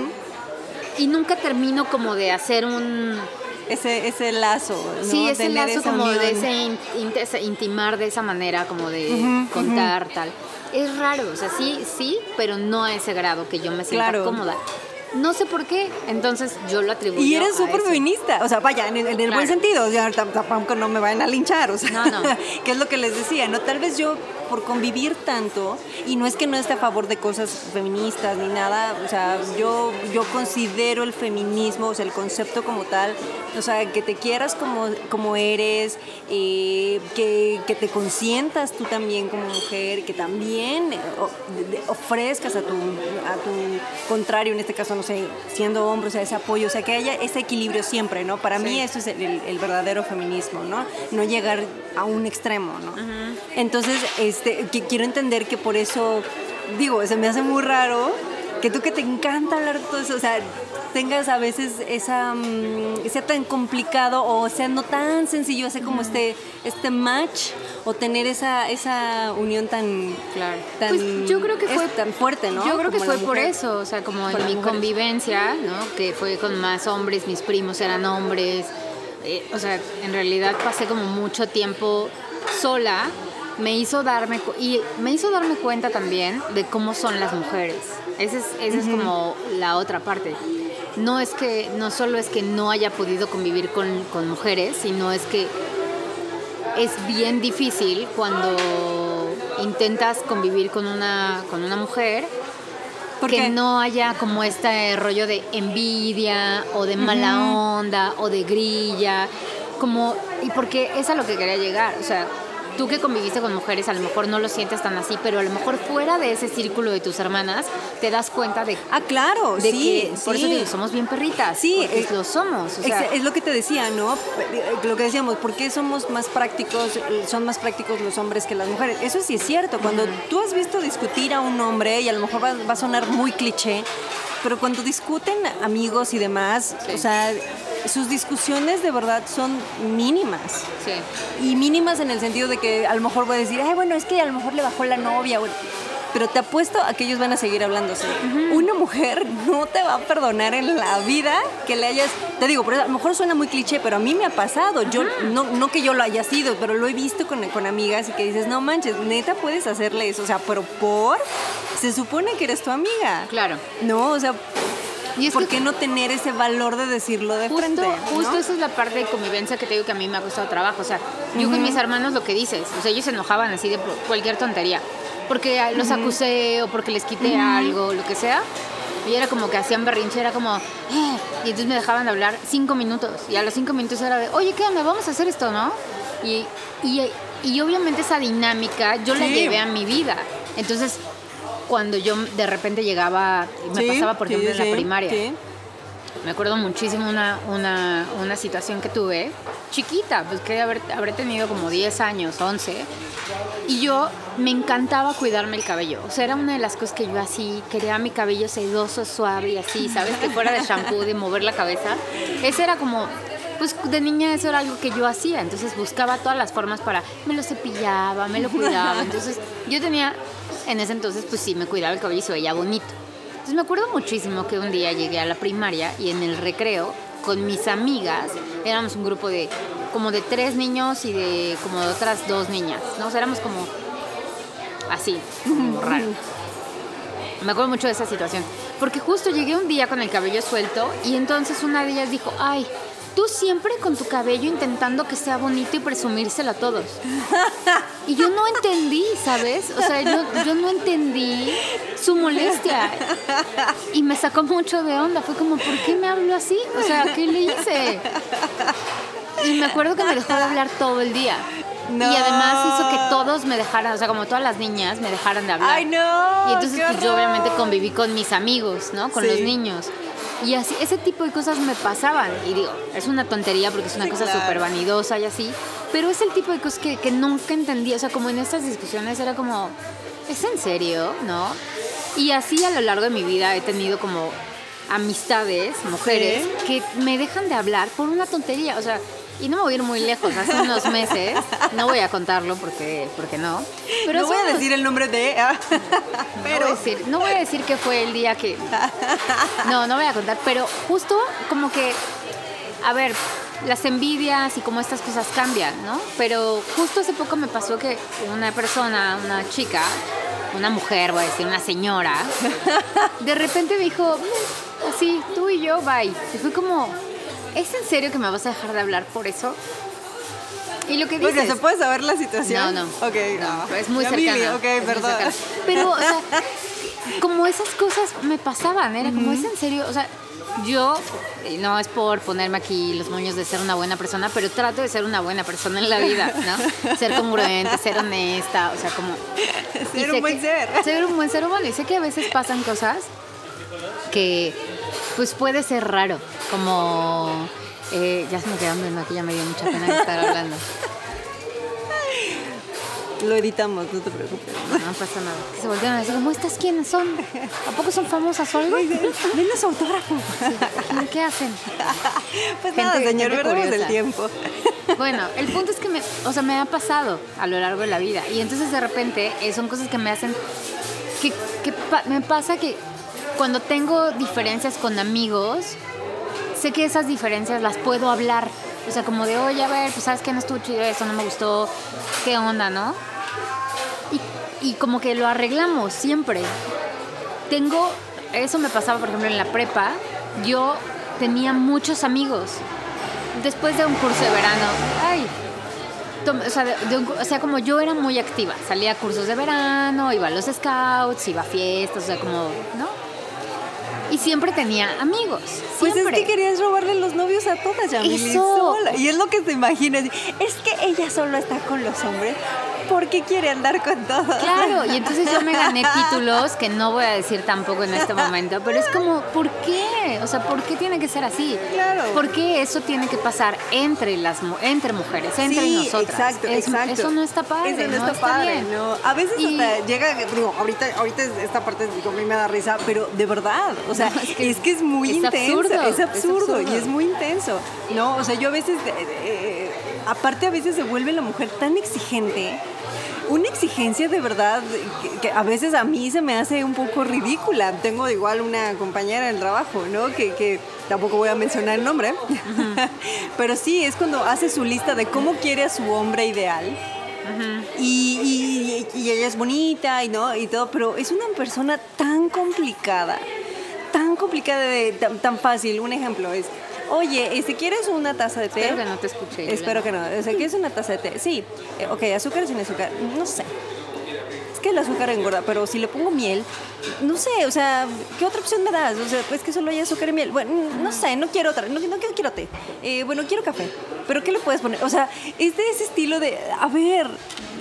[SPEAKER 1] y nunca termino como de hacer un...
[SPEAKER 2] Ese, ese lazo. ¿no?
[SPEAKER 1] Sí, ese
[SPEAKER 2] Tener
[SPEAKER 1] lazo como de
[SPEAKER 2] unión.
[SPEAKER 1] ese in- int- ese intimar de esa manera, como de contar, tal. Es raro, o sea, sí, sí, pero no a ese grado que yo me sienta
[SPEAKER 2] Claro.
[SPEAKER 1] cómoda. No sé por qué, entonces yo lo atribuyo
[SPEAKER 2] Y eres súper feminista, o sea, vaya, en, el- en el buen
[SPEAKER 1] Claro.
[SPEAKER 2] sentido, o sea, tam- tampoco no me vayan a linchar, o sea,
[SPEAKER 1] No, no.
[SPEAKER 2] que es lo que les decía, ¿no? Tal vez yo por convivir tanto, y no es que no esté a favor de cosas feministas ni nada, o sea, yo, yo considero el feminismo, o sea, el concepto como tal, o sea, que te quieras como, como eres, eh, que, que, te consientas tú también como mujer, que también ofrezcas a tu, a tu contrario, en este caso, no sé, siendo hombre, o sea, ese apoyo, o sea, que haya ese equilibrio siempre, ¿no? Para mí eso es el, verdadero feminismo, ¿no? No llegar a un extremo, ¿no? Entonces, este, quiero entender que por eso, digo, se me hace muy raro que tú que te encanta hablar de todo eso, o sea, tengas a veces esa mm, sea tan complicado o sea no tan sencillo hacer como este este match o tener esa esa unión tan
[SPEAKER 1] claro.
[SPEAKER 2] tan
[SPEAKER 1] pues yo creo que fue
[SPEAKER 2] tan fuerte no
[SPEAKER 1] yo creo que fue por eso o sea como en mi convivencia no que fue con más hombres mis primos eran hombres eh, o sea en realidad pasé como mucho tiempo sola me hizo darme y me hizo darme cuenta también de cómo son las mujeres. Esa es, esa es como la otra parte. No es que, no solo es que no haya podido convivir con, mujeres, sino es que es bien difícil cuando intentas convivir con una, con una mujer porque no haya como este rollo de envidia o de mala onda o de grilla, como y porque es a lo que quería llegar, o sea, tú que conviviste con mujeres a lo mejor no lo sientes tan así, pero a lo mejor fuera de ese círculo de tus hermanas te das cuenta de
[SPEAKER 2] Ah, claro,
[SPEAKER 1] de
[SPEAKER 2] sí,
[SPEAKER 1] que por eso digo, somos bien perritas.
[SPEAKER 2] Sí,
[SPEAKER 1] lo somos,
[SPEAKER 2] es lo que te decía, ¿no? Lo que decíamos, ¿por qué somos más prácticos, son más prácticos los hombres que las mujeres? Eso sí es cierto, cuando tú has visto discutir a un hombre y a lo mejor va, a sonar muy cliché, pero cuando discuten amigos y demás, o sea, sus discusiones de verdad son mínimas.
[SPEAKER 1] Sí.
[SPEAKER 2] Y mínimas en el sentido de que a lo mejor voy a decir, ay, bueno, es que a lo mejor le bajó la novia. Pero te apuesto a que ellos van a seguir hablándose. Una mujer no te va a perdonar en la vida que le hayas. Te digo, a lo mejor suena muy cliché, pero a mí me ha pasado. Yo, no, no que yo lo haya sido, pero lo he visto con, con amigas y que dices, no manches, neta puedes hacerle eso. O sea, pero por. Se supone que eres tu amiga.
[SPEAKER 1] Claro.
[SPEAKER 2] No, o sea, y es ¿Por qué no tener ese valor de decirlo de frente?
[SPEAKER 1] Justo esa es la parte de convivencia que te digo que a mí me ha costado trabajo. O sea, yo con mis hermanos lo que dices, o sea, ellos se enojaban así de cualquier tontería. Porque los acusé o porque les quité algo, lo que sea. Y era como que hacían berrinche, era como, eh", y entonces me dejaban de hablar cinco minutos. Y a los cinco minutos era de, oye, ¿qué onda? Vamos a hacer esto, ¿no? Y, y, y obviamente esa dinámica yo la llevé a mi vida. Entonces, cuando yo de repente llegaba, me pasaba por ejemplo en la primaria. Me acuerdo muchísimo una, una, una, situación que tuve, chiquita, pues que haber, habré tenido como 10 años, 11, y yo me encantaba cuidarme el cabello. O sea, era una de las cosas que yo así, quería mi cabello sedoso, suave y así, ¿sabes? Que fuera de shampoo, de mover la cabeza. Ese era como pues de niña eso era algo que yo hacía, entonces buscaba todas las formas para, me lo cepillaba, me lo cuidaba, entonces yo tenía en ese entonces pues sí me cuidaba el cabello y se veía bonito. Entonces me acuerdo muchísimo que un día llegué a la primaria y en el recreo con mis amigas, éramos un grupo de como de tres niños y de como de otras dos niñas, ¿no? O sea, éramos como así, como raro. Me acuerdo mucho de esa situación, porque justo llegué un día con el cabello suelto y entonces una de ellas dijo, ay, Tú siempre con tu cabello intentando que sea bonito y presumírselo a todos. Y yo no entendí, ¿sabes? O sea, yo, no entendí su molestia. Y me sacó mucho de onda. Fue como, ¿por qué me hablo así? O sea, ¿qué le hice? Y me acuerdo que me dejó de hablar todo el día. Y además hizo que todos me dejaran, o sea, como todas las niñas me dejaran de hablar.
[SPEAKER 2] ¡Ay, no!
[SPEAKER 1] Y entonces pues, yo obviamente conviví con mis amigos, ¿no? Con los niños. Y así, ese tipo de cosas me pasaban. Y digo, es una tontería porque es una cosa súper vanidosa y así. Pero es el tipo de cosas que, que nunca entendí. O sea, como en estas discusiones era como, ¿es en serio? ¿No? Y así a lo largo de mi vida he tenido como amistades, mujeres, que me dejan de hablar por una tontería. O sea, y no me voy a ir muy lejos, hace unos meses, no voy a contarlo porque, porque no.
[SPEAKER 2] Pero no voy a decir el nombre de... Ah,
[SPEAKER 1] pero... No voy, a decir, no voy a decir que fue el día que... No, no voy a contar, pero justo como que, a ver, las envidias y como estas cosas cambian, ¿no? Pero justo hace poco me pasó que una persona, una chica, una mujer, voy a decir, una señora, de repente me dijo, así, tú y yo, bye. Y fue como, ¿es en serio que me vas a dejar de hablar por eso? Y lo que dices...
[SPEAKER 2] Porque se puede saber la situación.
[SPEAKER 1] No, no.
[SPEAKER 2] Ok,
[SPEAKER 1] no,
[SPEAKER 2] no.
[SPEAKER 1] es muy cercana.
[SPEAKER 2] Ok,
[SPEAKER 1] es
[SPEAKER 2] perdón.
[SPEAKER 1] cercana. Pero, o sea, como esas cosas me pasaban, era como, ¿es en serio? O sea, yo, no es por ponerme aquí los moños de ser una buena persona, pero trato de ser una buena persona en la vida, ¿no? Ser congruente, ser honesta, o sea, como...
[SPEAKER 2] Ser un buen
[SPEAKER 1] que-
[SPEAKER 2] ser.
[SPEAKER 1] Ser un buen ser humano. Y sé que a veces pasan cosas que, pues, puede ser raro, como... eh, ya se me quedaron viendo aquí, ya me dio mucha pena estar hablando.
[SPEAKER 2] Lo editamos, no te preocupes.
[SPEAKER 1] No pasa nada. Que se voltean a decir, ¿cómo estas quiénes son? ¿A poco son famosas o algo?
[SPEAKER 2] Denos autógrafo.
[SPEAKER 1] ¿Y ¿Qué hacen?
[SPEAKER 2] Pues
[SPEAKER 1] Gente-
[SPEAKER 2] nada, señor, perdemos el tiempo.
[SPEAKER 1] Bueno, el punto es que me, o sea, me ha pasado a lo largo de la vida. Y entonces de repente eh, son cosas que me hacen. que, que pa- me pasa que cuando tengo diferencias con amigos, sé que esas diferencias las puedo hablar. O sea, como de, oye, a ver, pues sabes que no estuvo chido eso, no me gustó, qué onda, ¿no? Y, como que lo arreglamos siempre. Tengo, eso me pasaba, por ejemplo, en la prepa, yo tenía muchos amigos. Después de un curso de verano, ay, o sea, o sea, como yo era muy activa, salía a cursos de verano, iba a los scouts, iba a fiestas, o sea, como, ¿no? Y siempre tenía amigos.
[SPEAKER 2] Pues es que querías robarle los novios a todas, Yamili,
[SPEAKER 1] Eso.
[SPEAKER 2] sola. Y es lo que te imaginas. Es que ella solo está con los hombres porque quiere andar con todos.
[SPEAKER 1] Claro, y entonces yo me gané títulos que no voy a decir tampoco en este momento, pero es como, ¿por qué? O sea, ¿por qué tiene que ser así?
[SPEAKER 2] Claro.
[SPEAKER 1] ¿Por qué eso tiene que pasar entre las entre mujeres, entre
[SPEAKER 2] sí,
[SPEAKER 1] nosotras?
[SPEAKER 2] Exacto,
[SPEAKER 1] Es-
[SPEAKER 2] exacto.
[SPEAKER 1] Eso no está padre,
[SPEAKER 2] Eso no,
[SPEAKER 1] no,
[SPEAKER 2] está, padre,
[SPEAKER 1] bien.
[SPEAKER 2] ¿no? A veces
[SPEAKER 1] Y-
[SPEAKER 2] hasta llega, digo, ahorita, ahorita esta parte digo, a mí me da risa, pero de verdad, o sea,
[SPEAKER 1] No,
[SPEAKER 2] es,
[SPEAKER 1] es
[SPEAKER 2] que, es muy
[SPEAKER 1] es
[SPEAKER 2] intenso,
[SPEAKER 1] absurdo,
[SPEAKER 2] es
[SPEAKER 1] es
[SPEAKER 2] absurdo,
[SPEAKER 1] absurdo.
[SPEAKER 2] y es muy intenso, ¿no? O sea, yo a veces, eh, eh, aparte a veces se vuelve la mujer tan exigente. Una exigencia de verdad que, que a veces a mí se me hace un poco ridícula. Tengo igual una compañera en el trabajo, ¿no? Que, que tampoco voy a mencionar el nombre, pero sí, es cuando hace su lista de cómo quiere a su hombre ideal. Y, y- y ella es bonita y no y todo, pero es una persona tan complicada, tan complicada de tan, tan fácil. Un ejemplo es, oye, este, ¿quieres una taza de té?
[SPEAKER 1] Espero que no te escuche.
[SPEAKER 2] Espero que no. O sea, ¿quieres una taza de té? Sí. Eh, ok, azúcar sin azúcar. No sé. Que el azúcar engorda, pero si le pongo miel, no sé, o sea, ¿qué otra opción me das? O sea, pues que solo hay azúcar y miel. Bueno, no sé, no quiero otra, no, no quiero, quiero té. Eh, bueno, quiero café. ¿Pero qué le puedes poner? O sea, es de ese estilo de, a ver,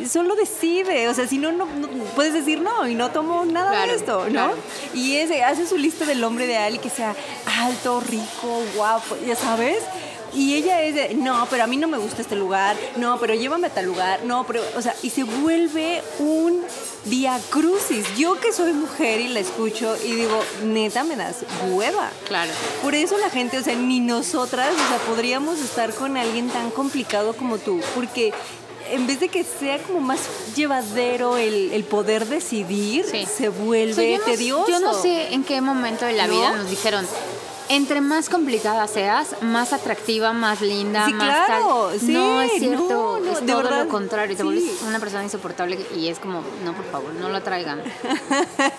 [SPEAKER 2] solo decide. O sea, si no, no, no- puedes decir no y no tomo nada
[SPEAKER 1] Claro,
[SPEAKER 2] de esto, ¿no?
[SPEAKER 1] claro.
[SPEAKER 2] Y ese, hace su lista del hombre ideal y que sea alto, rico, guapo, ya sabes. Y ella es de, no, pero a mí no me gusta este lugar, no, pero llévame a tal lugar, no, pero, o sea, y se vuelve un día crucis. Yo que soy mujer y la escucho y digo, neta, me das hueva.
[SPEAKER 1] Claro.
[SPEAKER 2] Por eso la gente, o sea, ni nosotras, o sea, podríamos estar con alguien tan complicado como tú, porque en vez de que sea como más llevadero el, el poder decidir,
[SPEAKER 1] Sí.
[SPEAKER 2] se vuelve
[SPEAKER 1] O sea, yo no-
[SPEAKER 2] tedioso.
[SPEAKER 1] Yo no sé en qué momento de la
[SPEAKER 2] ¿No?
[SPEAKER 1] vida nos dijeron, entre más complicada seas, más atractiva, más linda,
[SPEAKER 2] Sí,
[SPEAKER 1] más
[SPEAKER 2] claro,
[SPEAKER 1] tal.
[SPEAKER 2] sí,
[SPEAKER 1] no es cierto,
[SPEAKER 2] no, no,
[SPEAKER 1] es
[SPEAKER 2] de
[SPEAKER 1] todo
[SPEAKER 2] verdad,
[SPEAKER 1] lo contrario. Te
[SPEAKER 2] sí.
[SPEAKER 1] vuelves una persona insoportable y es como, no, por favor, no lo traigan.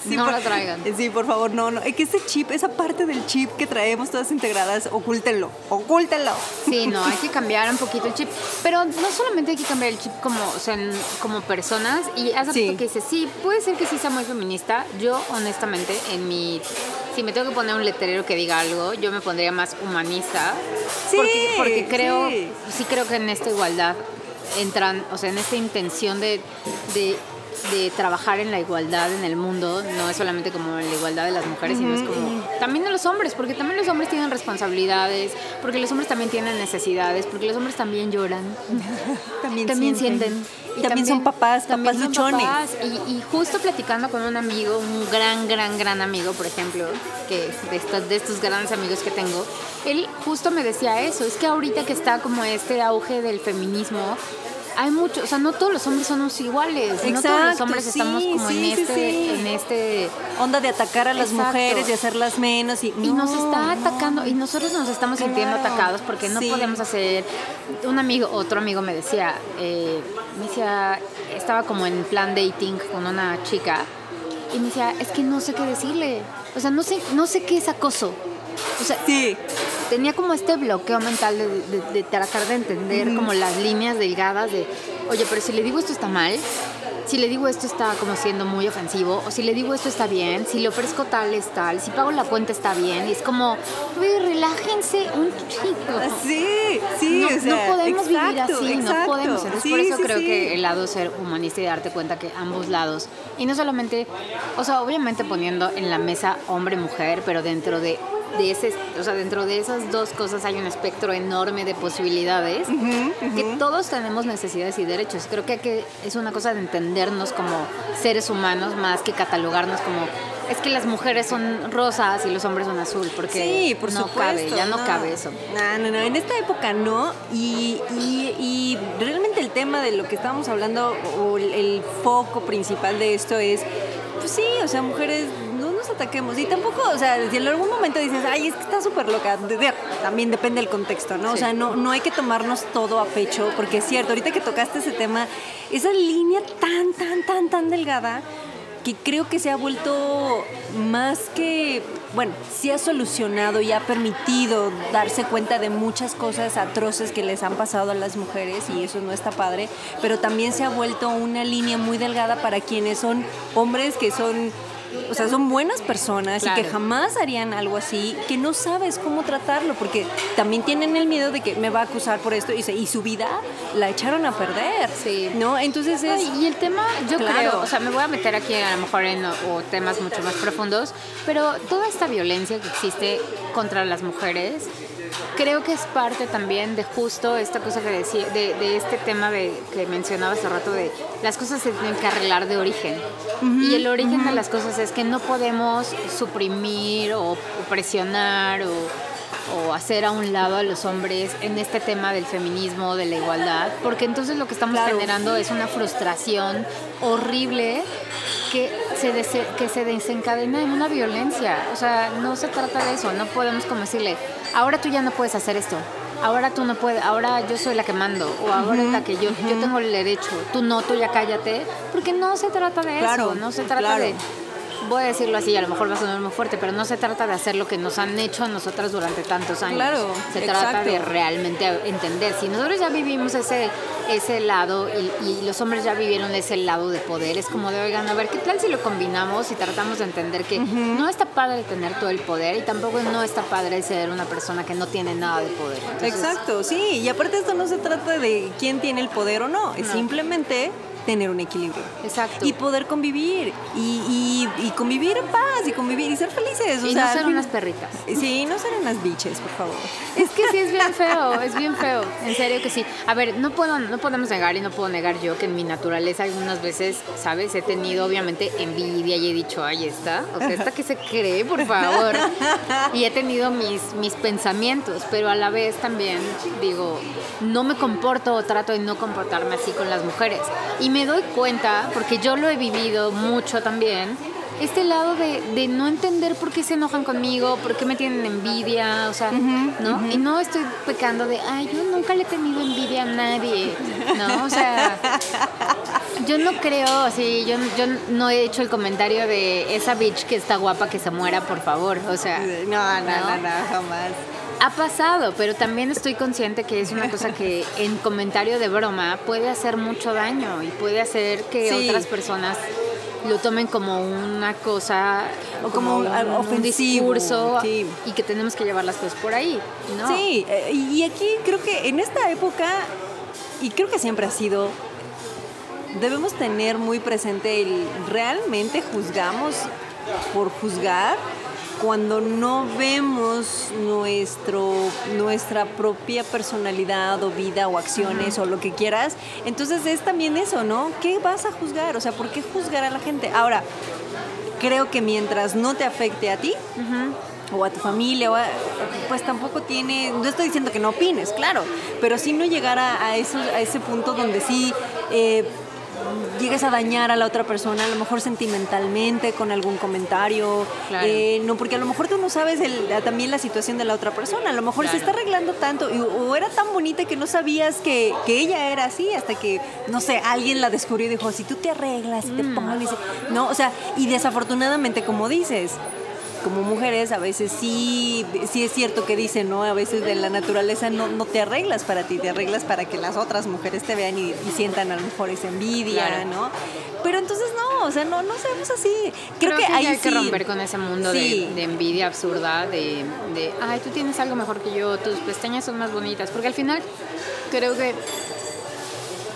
[SPEAKER 1] No
[SPEAKER 2] por-
[SPEAKER 1] lo traigan.
[SPEAKER 2] Sí, por favor, no, no. Es que ese chip, esa parte del chip que traemos todas integradas, ocúltenlo, ocúltenlo.
[SPEAKER 1] Sí, no, hay que cambiar un poquito el chip. Pero no solamente hay que cambiar el chip como, o sea, como personas. Y poco que dice, sí, puede ser que sí sea muy feminista. Yo, honestamente, en mi. Si me tengo que poner un letrero que diga algo, yo me pondría más humanista.
[SPEAKER 2] Sí,
[SPEAKER 1] porque, porque creo,
[SPEAKER 2] sí.
[SPEAKER 1] sí. creo que en esta igualdad entran, o sea, en esta intención de, de, de trabajar en la igualdad en el mundo, no es solamente como en la igualdad de las mujeres, sino es como también de los hombres, porque también los hombres tienen responsabilidades, porque los hombres también tienen necesidades, porque los hombres también lloran,
[SPEAKER 2] También,
[SPEAKER 1] también sienten.
[SPEAKER 2] Y también, son papás,
[SPEAKER 1] también
[SPEAKER 2] papás
[SPEAKER 1] son
[SPEAKER 2] luchones.
[SPEAKER 1] papás. Y, y justo platicando con un amigo, un gran, gran, gran amigo, por ejemplo, que de estos, de estos grandes amigos que tengo, él justo me decía eso, es que ahorita que está como este auge del feminismo, hay mucho, o sea, no todos los hombres somos iguales, no todos los
[SPEAKER 2] Exacto,
[SPEAKER 1] hombres
[SPEAKER 2] sí,
[SPEAKER 1] estamos como
[SPEAKER 2] sí,
[SPEAKER 1] en
[SPEAKER 2] sí,
[SPEAKER 1] este, en este
[SPEAKER 2] Onda de atacar a las
[SPEAKER 1] Exacto.
[SPEAKER 2] mujeres y hacerlas menos. Y,
[SPEAKER 1] y nos
[SPEAKER 2] no,
[SPEAKER 1] está
[SPEAKER 2] no.
[SPEAKER 1] atacando y nosotros nos estamos sintiendo atacados porque no podemos hacer un amigo otro amigo me decía eh, me decía estaba como en plan dating con una chica y me decía es que no sé qué decirle o sea no sé no sé qué es acoso O sea,
[SPEAKER 2] Sí.
[SPEAKER 1] tenía como este bloqueo mental de, de- de tratar de entender como las líneas delgadas de, oye, pero si le digo esto está mal, si le digo esto está como siendo muy ofensivo, o si le digo esto está bien, si le ofrezco tal es tal, si pago la cuenta está bien, y es como, "Güey, relájense un chico.
[SPEAKER 2] Sí, sí,
[SPEAKER 1] no,
[SPEAKER 2] o sea,
[SPEAKER 1] no podemos vivir
[SPEAKER 2] exacto,
[SPEAKER 1] así, no podemos. Entonces,
[SPEAKER 2] Sí,
[SPEAKER 1] por eso
[SPEAKER 2] sí,
[SPEAKER 1] creo
[SPEAKER 2] sí.
[SPEAKER 1] que el lado ser humanista y darte cuenta que ambos lados, y no solamente, o sea, obviamente poniendo en la mesa hombre-mujer, pero dentro de, de ese, o sea, dentro de esas dos cosas hay un espectro enorme de posibilidades, que todos tenemos necesidades y derechos. Creo que, hay que es una cosa de entendernos como seres humanos más que catalogarnos como es que las mujeres son rosas y los hombres son azul, porque
[SPEAKER 2] Sí, por
[SPEAKER 1] no
[SPEAKER 2] supuesto.
[SPEAKER 1] cabe, ya no, cabe eso.
[SPEAKER 2] No, no, no. En esta época no. Y, y- y realmente el tema de lo que estábamos hablando, o el, el foco principal de esto es, pues sí, o sea, mujeres, nos ataquemos. Y tampoco, o sea, si en algún momento dices, ay, es que está súper loca, también depende del contexto, ¿no? O sea, no, no hay que tomarnos todo a pecho, porque es cierto, ahorita que tocaste ese tema, esa línea tan, tan, tan, tan delgada que creo que se ha vuelto más que, bueno, sí ha solucionado y ha permitido darse cuenta de muchas cosas atroces que les han pasado a las mujeres y eso no está padre, pero también se ha vuelto una línea muy delgada para quienes son hombres que son... O sea, son buenas personas y que jamás harían algo así, que no sabes cómo tratarlo, porque también tienen el miedo de que me va a acusar por esto y, se- y su vida la echaron a perder.
[SPEAKER 1] Sí.
[SPEAKER 2] ¿No? Entonces es.
[SPEAKER 1] Ay, y el tema, yo
[SPEAKER 2] Claro.
[SPEAKER 1] creo, o sea, me voy a meter aquí a lo mejor en o, o temas mucho más profundos, pero toda esta violencia que existe contra las mujeres, creo que es parte también de justo esta cosa que decía, de, de este tema de, que mencionaba hace rato de las cosas se tienen que arreglar de origen. y el origen de las cosas es que no podemos suprimir o, o presionar o o hacer a un lado a los hombres en este tema del feminismo, de la igualdad, porque entonces lo que estamos
[SPEAKER 2] Claro.
[SPEAKER 1] generando es una frustración horrible que se, que se desencadena en una violencia. O sea, no se trata de eso, no podemos como decirle, ahora tú ya no puedes hacer esto. Ahora tú no puedes, ahora yo soy la que mando, o ahora es la que yo, yo tengo el derecho, tú no, tú ya cállate, porque no se trata de
[SPEAKER 2] Claro,
[SPEAKER 1] eso, no se trata
[SPEAKER 2] claro.
[SPEAKER 1] de, voy a decirlo así, a lo mejor va a sonar muy fuerte, pero no se trata de hacer lo que nos han hecho a nosotras durante tantos años.
[SPEAKER 2] Claro,
[SPEAKER 1] se trata de realmente entender. Si nosotros ya vivimos ese, ese lado y, y los hombres ya vivieron ese lado de poder, es como de, oigan, a ver, ¿qué tal si lo combinamos y tratamos de entender que no está padre tener todo el poder y tampoco no está padre ser una persona que no tiene nada de poder? Entonces,
[SPEAKER 2] Exacto, sí. Y aparte esto no se trata de quién tiene el poder o no, es
[SPEAKER 1] No.
[SPEAKER 2] simplemente tener un equilibrio.
[SPEAKER 1] Exacto.
[SPEAKER 2] Y poder convivir. Y, y- y convivir en paz y convivir y ser felices. o
[SPEAKER 1] Y
[SPEAKER 2] sea,
[SPEAKER 1] no ser unas perritas.
[SPEAKER 2] Sí, no ser unas biches, por favor.
[SPEAKER 1] Es que sí es bien feo, es bien feo, en serio que sí. A ver, no puedo, no podemos negar y no puedo negar yo que en mi naturaleza algunas veces, ¿sabes? He tenido obviamente envidia y he dicho, ay, está, o sea, esta que se cree, por favor. Y he tenido mis, mis pensamientos, pero a la vez también digo, no me comporto o trato de no comportarme así con las mujeres. Y me doy cuenta, porque yo lo he vivido mucho también, este lado de, de no entender por qué se enojan conmigo, por qué me tienen envidia, o sea, ¿no? Y no estoy pecando de, ay, yo nunca le he tenido envidia a nadie, ¿no? O sea, yo no creo, así, yo, yo no he hecho el comentario de esa bitch que está guapa que se muera, por favor, o sea.
[SPEAKER 2] No, no, no,
[SPEAKER 1] ¿no?
[SPEAKER 2] no, jamás.
[SPEAKER 1] Ha pasado, pero también estoy consciente que es una cosa que en comentario de broma puede hacer mucho daño y puede hacer que
[SPEAKER 2] Sí.
[SPEAKER 1] otras personas lo tomen como una cosa
[SPEAKER 2] O como
[SPEAKER 1] un,
[SPEAKER 2] algo
[SPEAKER 1] un discurso
[SPEAKER 2] sí.
[SPEAKER 1] y que tenemos que llevar las cosas por ahí, ¿no?
[SPEAKER 2] Sí, eh, y aquí creo que en esta época, y creo que siempre ha sido, debemos tener muy presente el realmente juzgamos por juzgar cuando no vemos nuestro, nuestra propia personalidad o vida o acciones o lo que quieras. Entonces es también eso, ¿no? ¿Qué vas a juzgar? O sea, ¿por qué juzgar a la gente? Ahora, creo que mientras no te afecte a ti, o a tu familia, o a- pues tampoco tiene, no estoy diciendo que no opines, claro, pero sí no llegar a, a, eso- a ese punto donde sí eh, llegues a dañar a la otra persona, a lo mejor sentimentalmente, con algún comentario,
[SPEAKER 1] Claro.
[SPEAKER 2] eh, no, porque a lo mejor tú no sabes el- también la situación de la otra persona, a lo mejor se está arreglando tanto, y- o era tan bonita que no sabías que, que ella era así, hasta que, no sé, alguien la descubrió y dijo, si tú te arreglas, si te
[SPEAKER 1] Mm.
[SPEAKER 2] pones, no, o sea, y desafortunadamente, como dices, como mujeres a veces sí, sí es cierto que dicen, ¿no? A veces de la naturaleza no, no te arreglas para ti, te arreglas para que las otras mujeres te vean y, y sientan a lo mejor esa envidia,
[SPEAKER 1] Claro.
[SPEAKER 2] ¿no? Pero entonces no, o sea, no, no seamos así. Creo,
[SPEAKER 1] Creo,
[SPEAKER 2] que,
[SPEAKER 1] que,
[SPEAKER 2] ahí
[SPEAKER 1] hay que
[SPEAKER 2] sí-
[SPEAKER 1] romper con ese mundo de-
[SPEAKER 2] Sí.
[SPEAKER 1] de, envidia absurda, de, de, ay, tú tienes algo mejor que yo, tus pestañas son más bonitas, porque al final creo que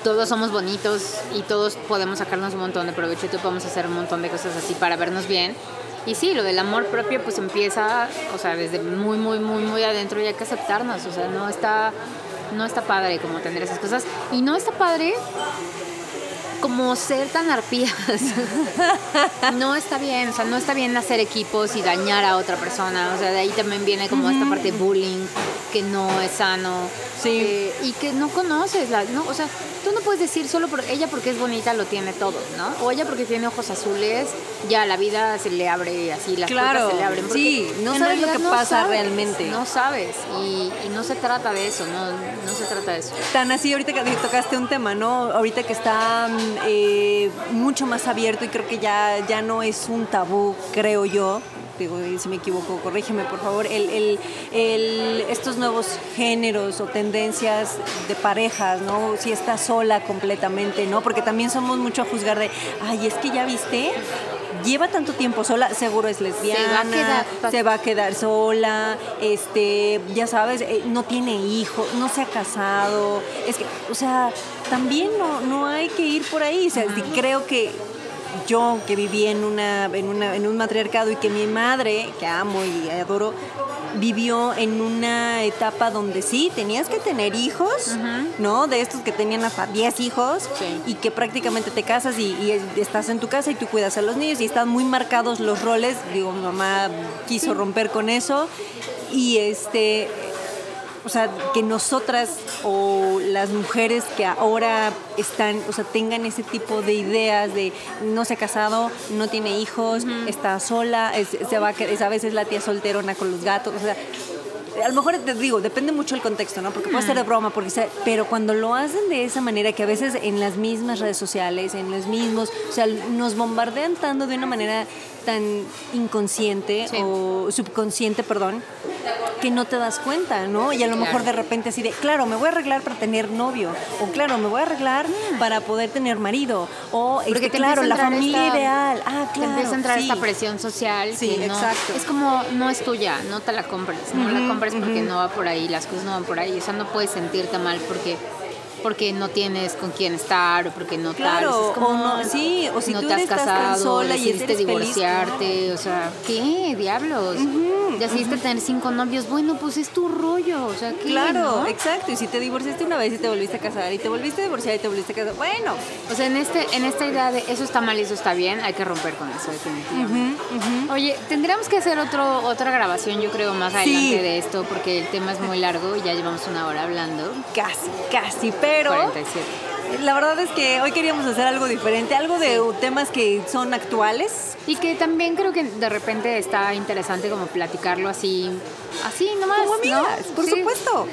[SPEAKER 1] todos somos bonitos y todos podemos sacarnos un montón de provecho y todos podemos hacer un montón de cosas así para vernos bien. Y sí, lo del amor propio pues empieza, o sea, desde muy, muy, muy, muy adentro y hay que aceptarnos, o sea, no está, no está padre como tener esas cosas. Y no está padre como ser tan arpías. no está bien, o sea, no está bien hacer equipos y dañar a otra persona. O sea, de ahí también viene como esta parte de bullying que no es sano.
[SPEAKER 2] Sí.
[SPEAKER 1] Eh, y que no conoces, la, no, o sea, tú no puedes decir solo por ella porque es bonita lo tiene todo, ¿no? O ella porque tiene ojos azules, ya la vida se le abre así, las
[SPEAKER 2] Claro,
[SPEAKER 1] puertas se le abren.
[SPEAKER 2] sí, no sabes lo que
[SPEAKER 1] no
[SPEAKER 2] pasa
[SPEAKER 1] sabes,
[SPEAKER 2] realmente.
[SPEAKER 1] No sabes, y, y no se trata de eso, no, no se trata de eso.
[SPEAKER 2] Tan así, ahorita que tocaste un tema, ¿no? Ahorita que está mm, eh, mucho más abierto y creo que ya, ya no es un tabú, creo yo. Digo, si me equivoco, corrígeme por favor. El- estos nuevos géneros o tendencias de parejas, ¿no? Si está sola completamente, ¿no? Porque también somos mucho a juzgar de, ay, es que ya viste, lleva tanto tiempo sola, seguro es lesbiana,
[SPEAKER 1] quedar-
[SPEAKER 2] se va a quedar sola, este, ya sabes, eh, no tiene hijos, no se ha casado. Es que, o sea, también no, no hay que ir por ahí. O sea, creo que yo que viví en una, en una, en un matriarcado y que mi madre, que amo y adoro, vivió en una etapa donde sí, tenías que tener hijos, ¿no? De estos que tenían hasta 10 hijos
[SPEAKER 1] Sí.
[SPEAKER 2] y que prácticamente te casas y, y estás en tu casa y tú cuidas a los niños y están muy marcados los roles. Digo, mi mamá quiso romper con eso y este o sea, que nosotras o las mujeres que ahora están, o sea, tengan ese tipo de ideas de no se ha casado, no tiene hijos, está sola, es- se va es a veces la tía solterona con los gatos, o sea, a lo mejor te digo, depende mucho el contexto, ¿no? Porque puede ser de broma, porque se- pero cuando lo hacen de esa manera, que a veces en las mismas redes sociales, en los mismos, o sea, nos bombardean tanto de una manera tan inconsciente
[SPEAKER 1] Sí.
[SPEAKER 2] o subconsciente, perdón, que no te das cuenta, ¿no? Y a lo mejor de repente así de, claro, me voy a arreglar para tener novio, o claro, me voy a arreglar para poder tener marido, o
[SPEAKER 1] Porque
[SPEAKER 2] este,
[SPEAKER 1] te
[SPEAKER 2] claro, la familia
[SPEAKER 1] esta-
[SPEAKER 2] ideal, ah, claro,
[SPEAKER 1] empieza a entrar
[SPEAKER 2] sí.
[SPEAKER 1] esta presión social
[SPEAKER 2] Sí,
[SPEAKER 1] que no,
[SPEAKER 2] exacto.
[SPEAKER 1] es como no es tuya, no te la compres, no la
[SPEAKER 2] Ujú,
[SPEAKER 1] compres porque no va por ahí, las cosas no van por ahí, o sea, no puedes sentirte mal porque porque no tienes con quién estar o porque no
[SPEAKER 2] Claro,
[SPEAKER 1] tal, es como,
[SPEAKER 2] o no- sí, o si
[SPEAKER 1] no
[SPEAKER 2] tú
[SPEAKER 1] te has
[SPEAKER 2] estás
[SPEAKER 1] casado,
[SPEAKER 2] sola y
[SPEAKER 1] decidiste
[SPEAKER 2] feliz,
[SPEAKER 1] divorciarte, o sea, ¿qué diablos? Decidiste tener cinco novios, bueno, pues es tu rollo, o sea, ¿qué?
[SPEAKER 2] Claro,
[SPEAKER 1] no?
[SPEAKER 2] exacto. Y si te divorciaste una vez y te volviste a casar, y te volviste a divorciar y te volviste a casar, bueno.
[SPEAKER 1] O sea, en este en esta idea de eso está mal y eso está bien, hay que romper con eso definitivamente. Oye, tendríamos que hacer otro, otra grabación, yo creo, más adelante
[SPEAKER 2] Sí.
[SPEAKER 1] de esto, porque el tema es muy largo y ya llevamos una hora hablando.
[SPEAKER 2] Casi, casi, pero
[SPEAKER 1] 47.
[SPEAKER 2] la verdad es que hoy queríamos hacer algo diferente, algo de temas que son actuales.
[SPEAKER 1] Y que también creo que de repente está interesante como platicarlo así, así nomás,
[SPEAKER 2] Como amigas,
[SPEAKER 1] ¿no?
[SPEAKER 2] por
[SPEAKER 1] Sí.
[SPEAKER 2] supuesto.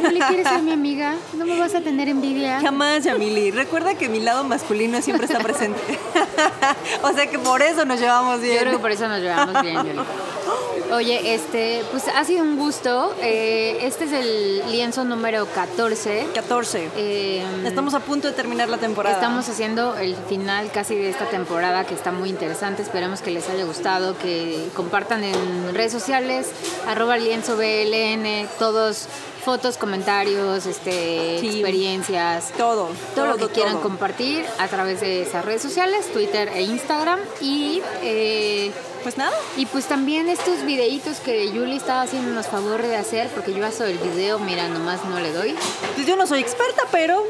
[SPEAKER 1] ¿No le quieres ser mi amiga? ¿No me vas a tener envidia?
[SPEAKER 2] Jamás, Yamili. Recuerda que mi lado masculino siempre está presente. o sea que por eso nos llevamos bien.
[SPEAKER 1] Yo creo que por eso nos llevamos bien, Yoli. Oye, este, pues ha sido un gusto. Eh, este es el lienzo número 14.
[SPEAKER 2] 14.
[SPEAKER 1] Eh,
[SPEAKER 2] Estamos a punto de terminar la temporada.
[SPEAKER 1] Estamos haciendo el final casi de esta temporada que está muy interesante. Esperamos que les haya gustado, que compartan en redes sociales, arroba lienzo BLN, todos fotos, comentarios, este,
[SPEAKER 2] Sí.
[SPEAKER 1] experiencias.
[SPEAKER 2] todo,
[SPEAKER 1] Todo lo que
[SPEAKER 2] todo,
[SPEAKER 1] quieran compartir a través de esas redes sociales, Twitter e Instagram. Y, eh,
[SPEAKER 2] Pues nada.
[SPEAKER 1] y pues también estos videitos que Yuli estaba haciéndonos favor de hacer, porque yo hago el video, mira, nomás no le doy.
[SPEAKER 2] Pues yo no soy experta, pero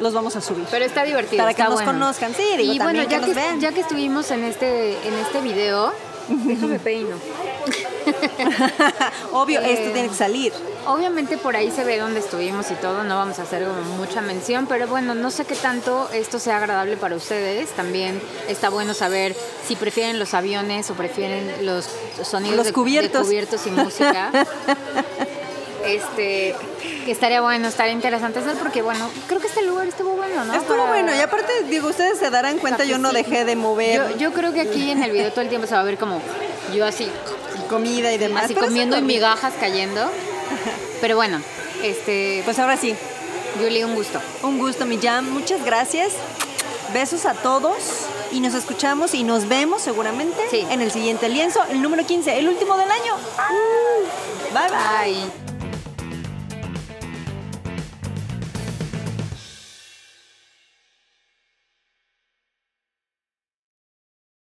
[SPEAKER 2] los vamos a subir.
[SPEAKER 1] Pero está divertido.
[SPEAKER 2] Para que
[SPEAKER 1] está
[SPEAKER 2] nos
[SPEAKER 1] bueno.
[SPEAKER 2] conozcan, sí, digo,
[SPEAKER 1] y
[SPEAKER 2] también
[SPEAKER 1] bueno,
[SPEAKER 2] que
[SPEAKER 1] ya
[SPEAKER 2] nos
[SPEAKER 1] que,
[SPEAKER 2] vean.
[SPEAKER 1] ya que estuvimos en este, en este video, déjame peino.
[SPEAKER 2] Obvio,
[SPEAKER 1] Eh,
[SPEAKER 2] esto tiene que salir.
[SPEAKER 1] Obviamente por ahí se ve dónde estuvimos y todo, no vamos a hacer como mucha mención, pero bueno, no sé qué tanto esto sea agradable para ustedes. También está bueno saber si prefieren los aviones o prefieren los sonidos
[SPEAKER 2] Los
[SPEAKER 1] de,
[SPEAKER 2] cubiertos.
[SPEAKER 1] de cubiertos y música. Este, que estaría bueno, estaría interesante hacer porque bueno, creo que este lugar estuvo bueno, ¿no?
[SPEAKER 2] Estuvo
[SPEAKER 1] Para-
[SPEAKER 2] bueno, y aparte, digo, ustedes se darán cuenta, yo no dejé de mover.
[SPEAKER 1] Yo, yo creo que aquí en el video todo el tiempo se va a ver como yo así
[SPEAKER 2] comida y demás.
[SPEAKER 1] Así
[SPEAKER 2] pero
[SPEAKER 1] comiendo y migajas cayendo. Pero bueno, este,
[SPEAKER 2] Pues ahora sí,
[SPEAKER 1] Julie, un gusto.
[SPEAKER 2] un gusto, mi jam. Muchas gracias. Besos a todos. Y nos escuchamos y nos vemos seguramente
[SPEAKER 1] Sí.
[SPEAKER 2] en el siguiente lienzo, el número 15, el último del año. Bye bye.
[SPEAKER 1] Bye.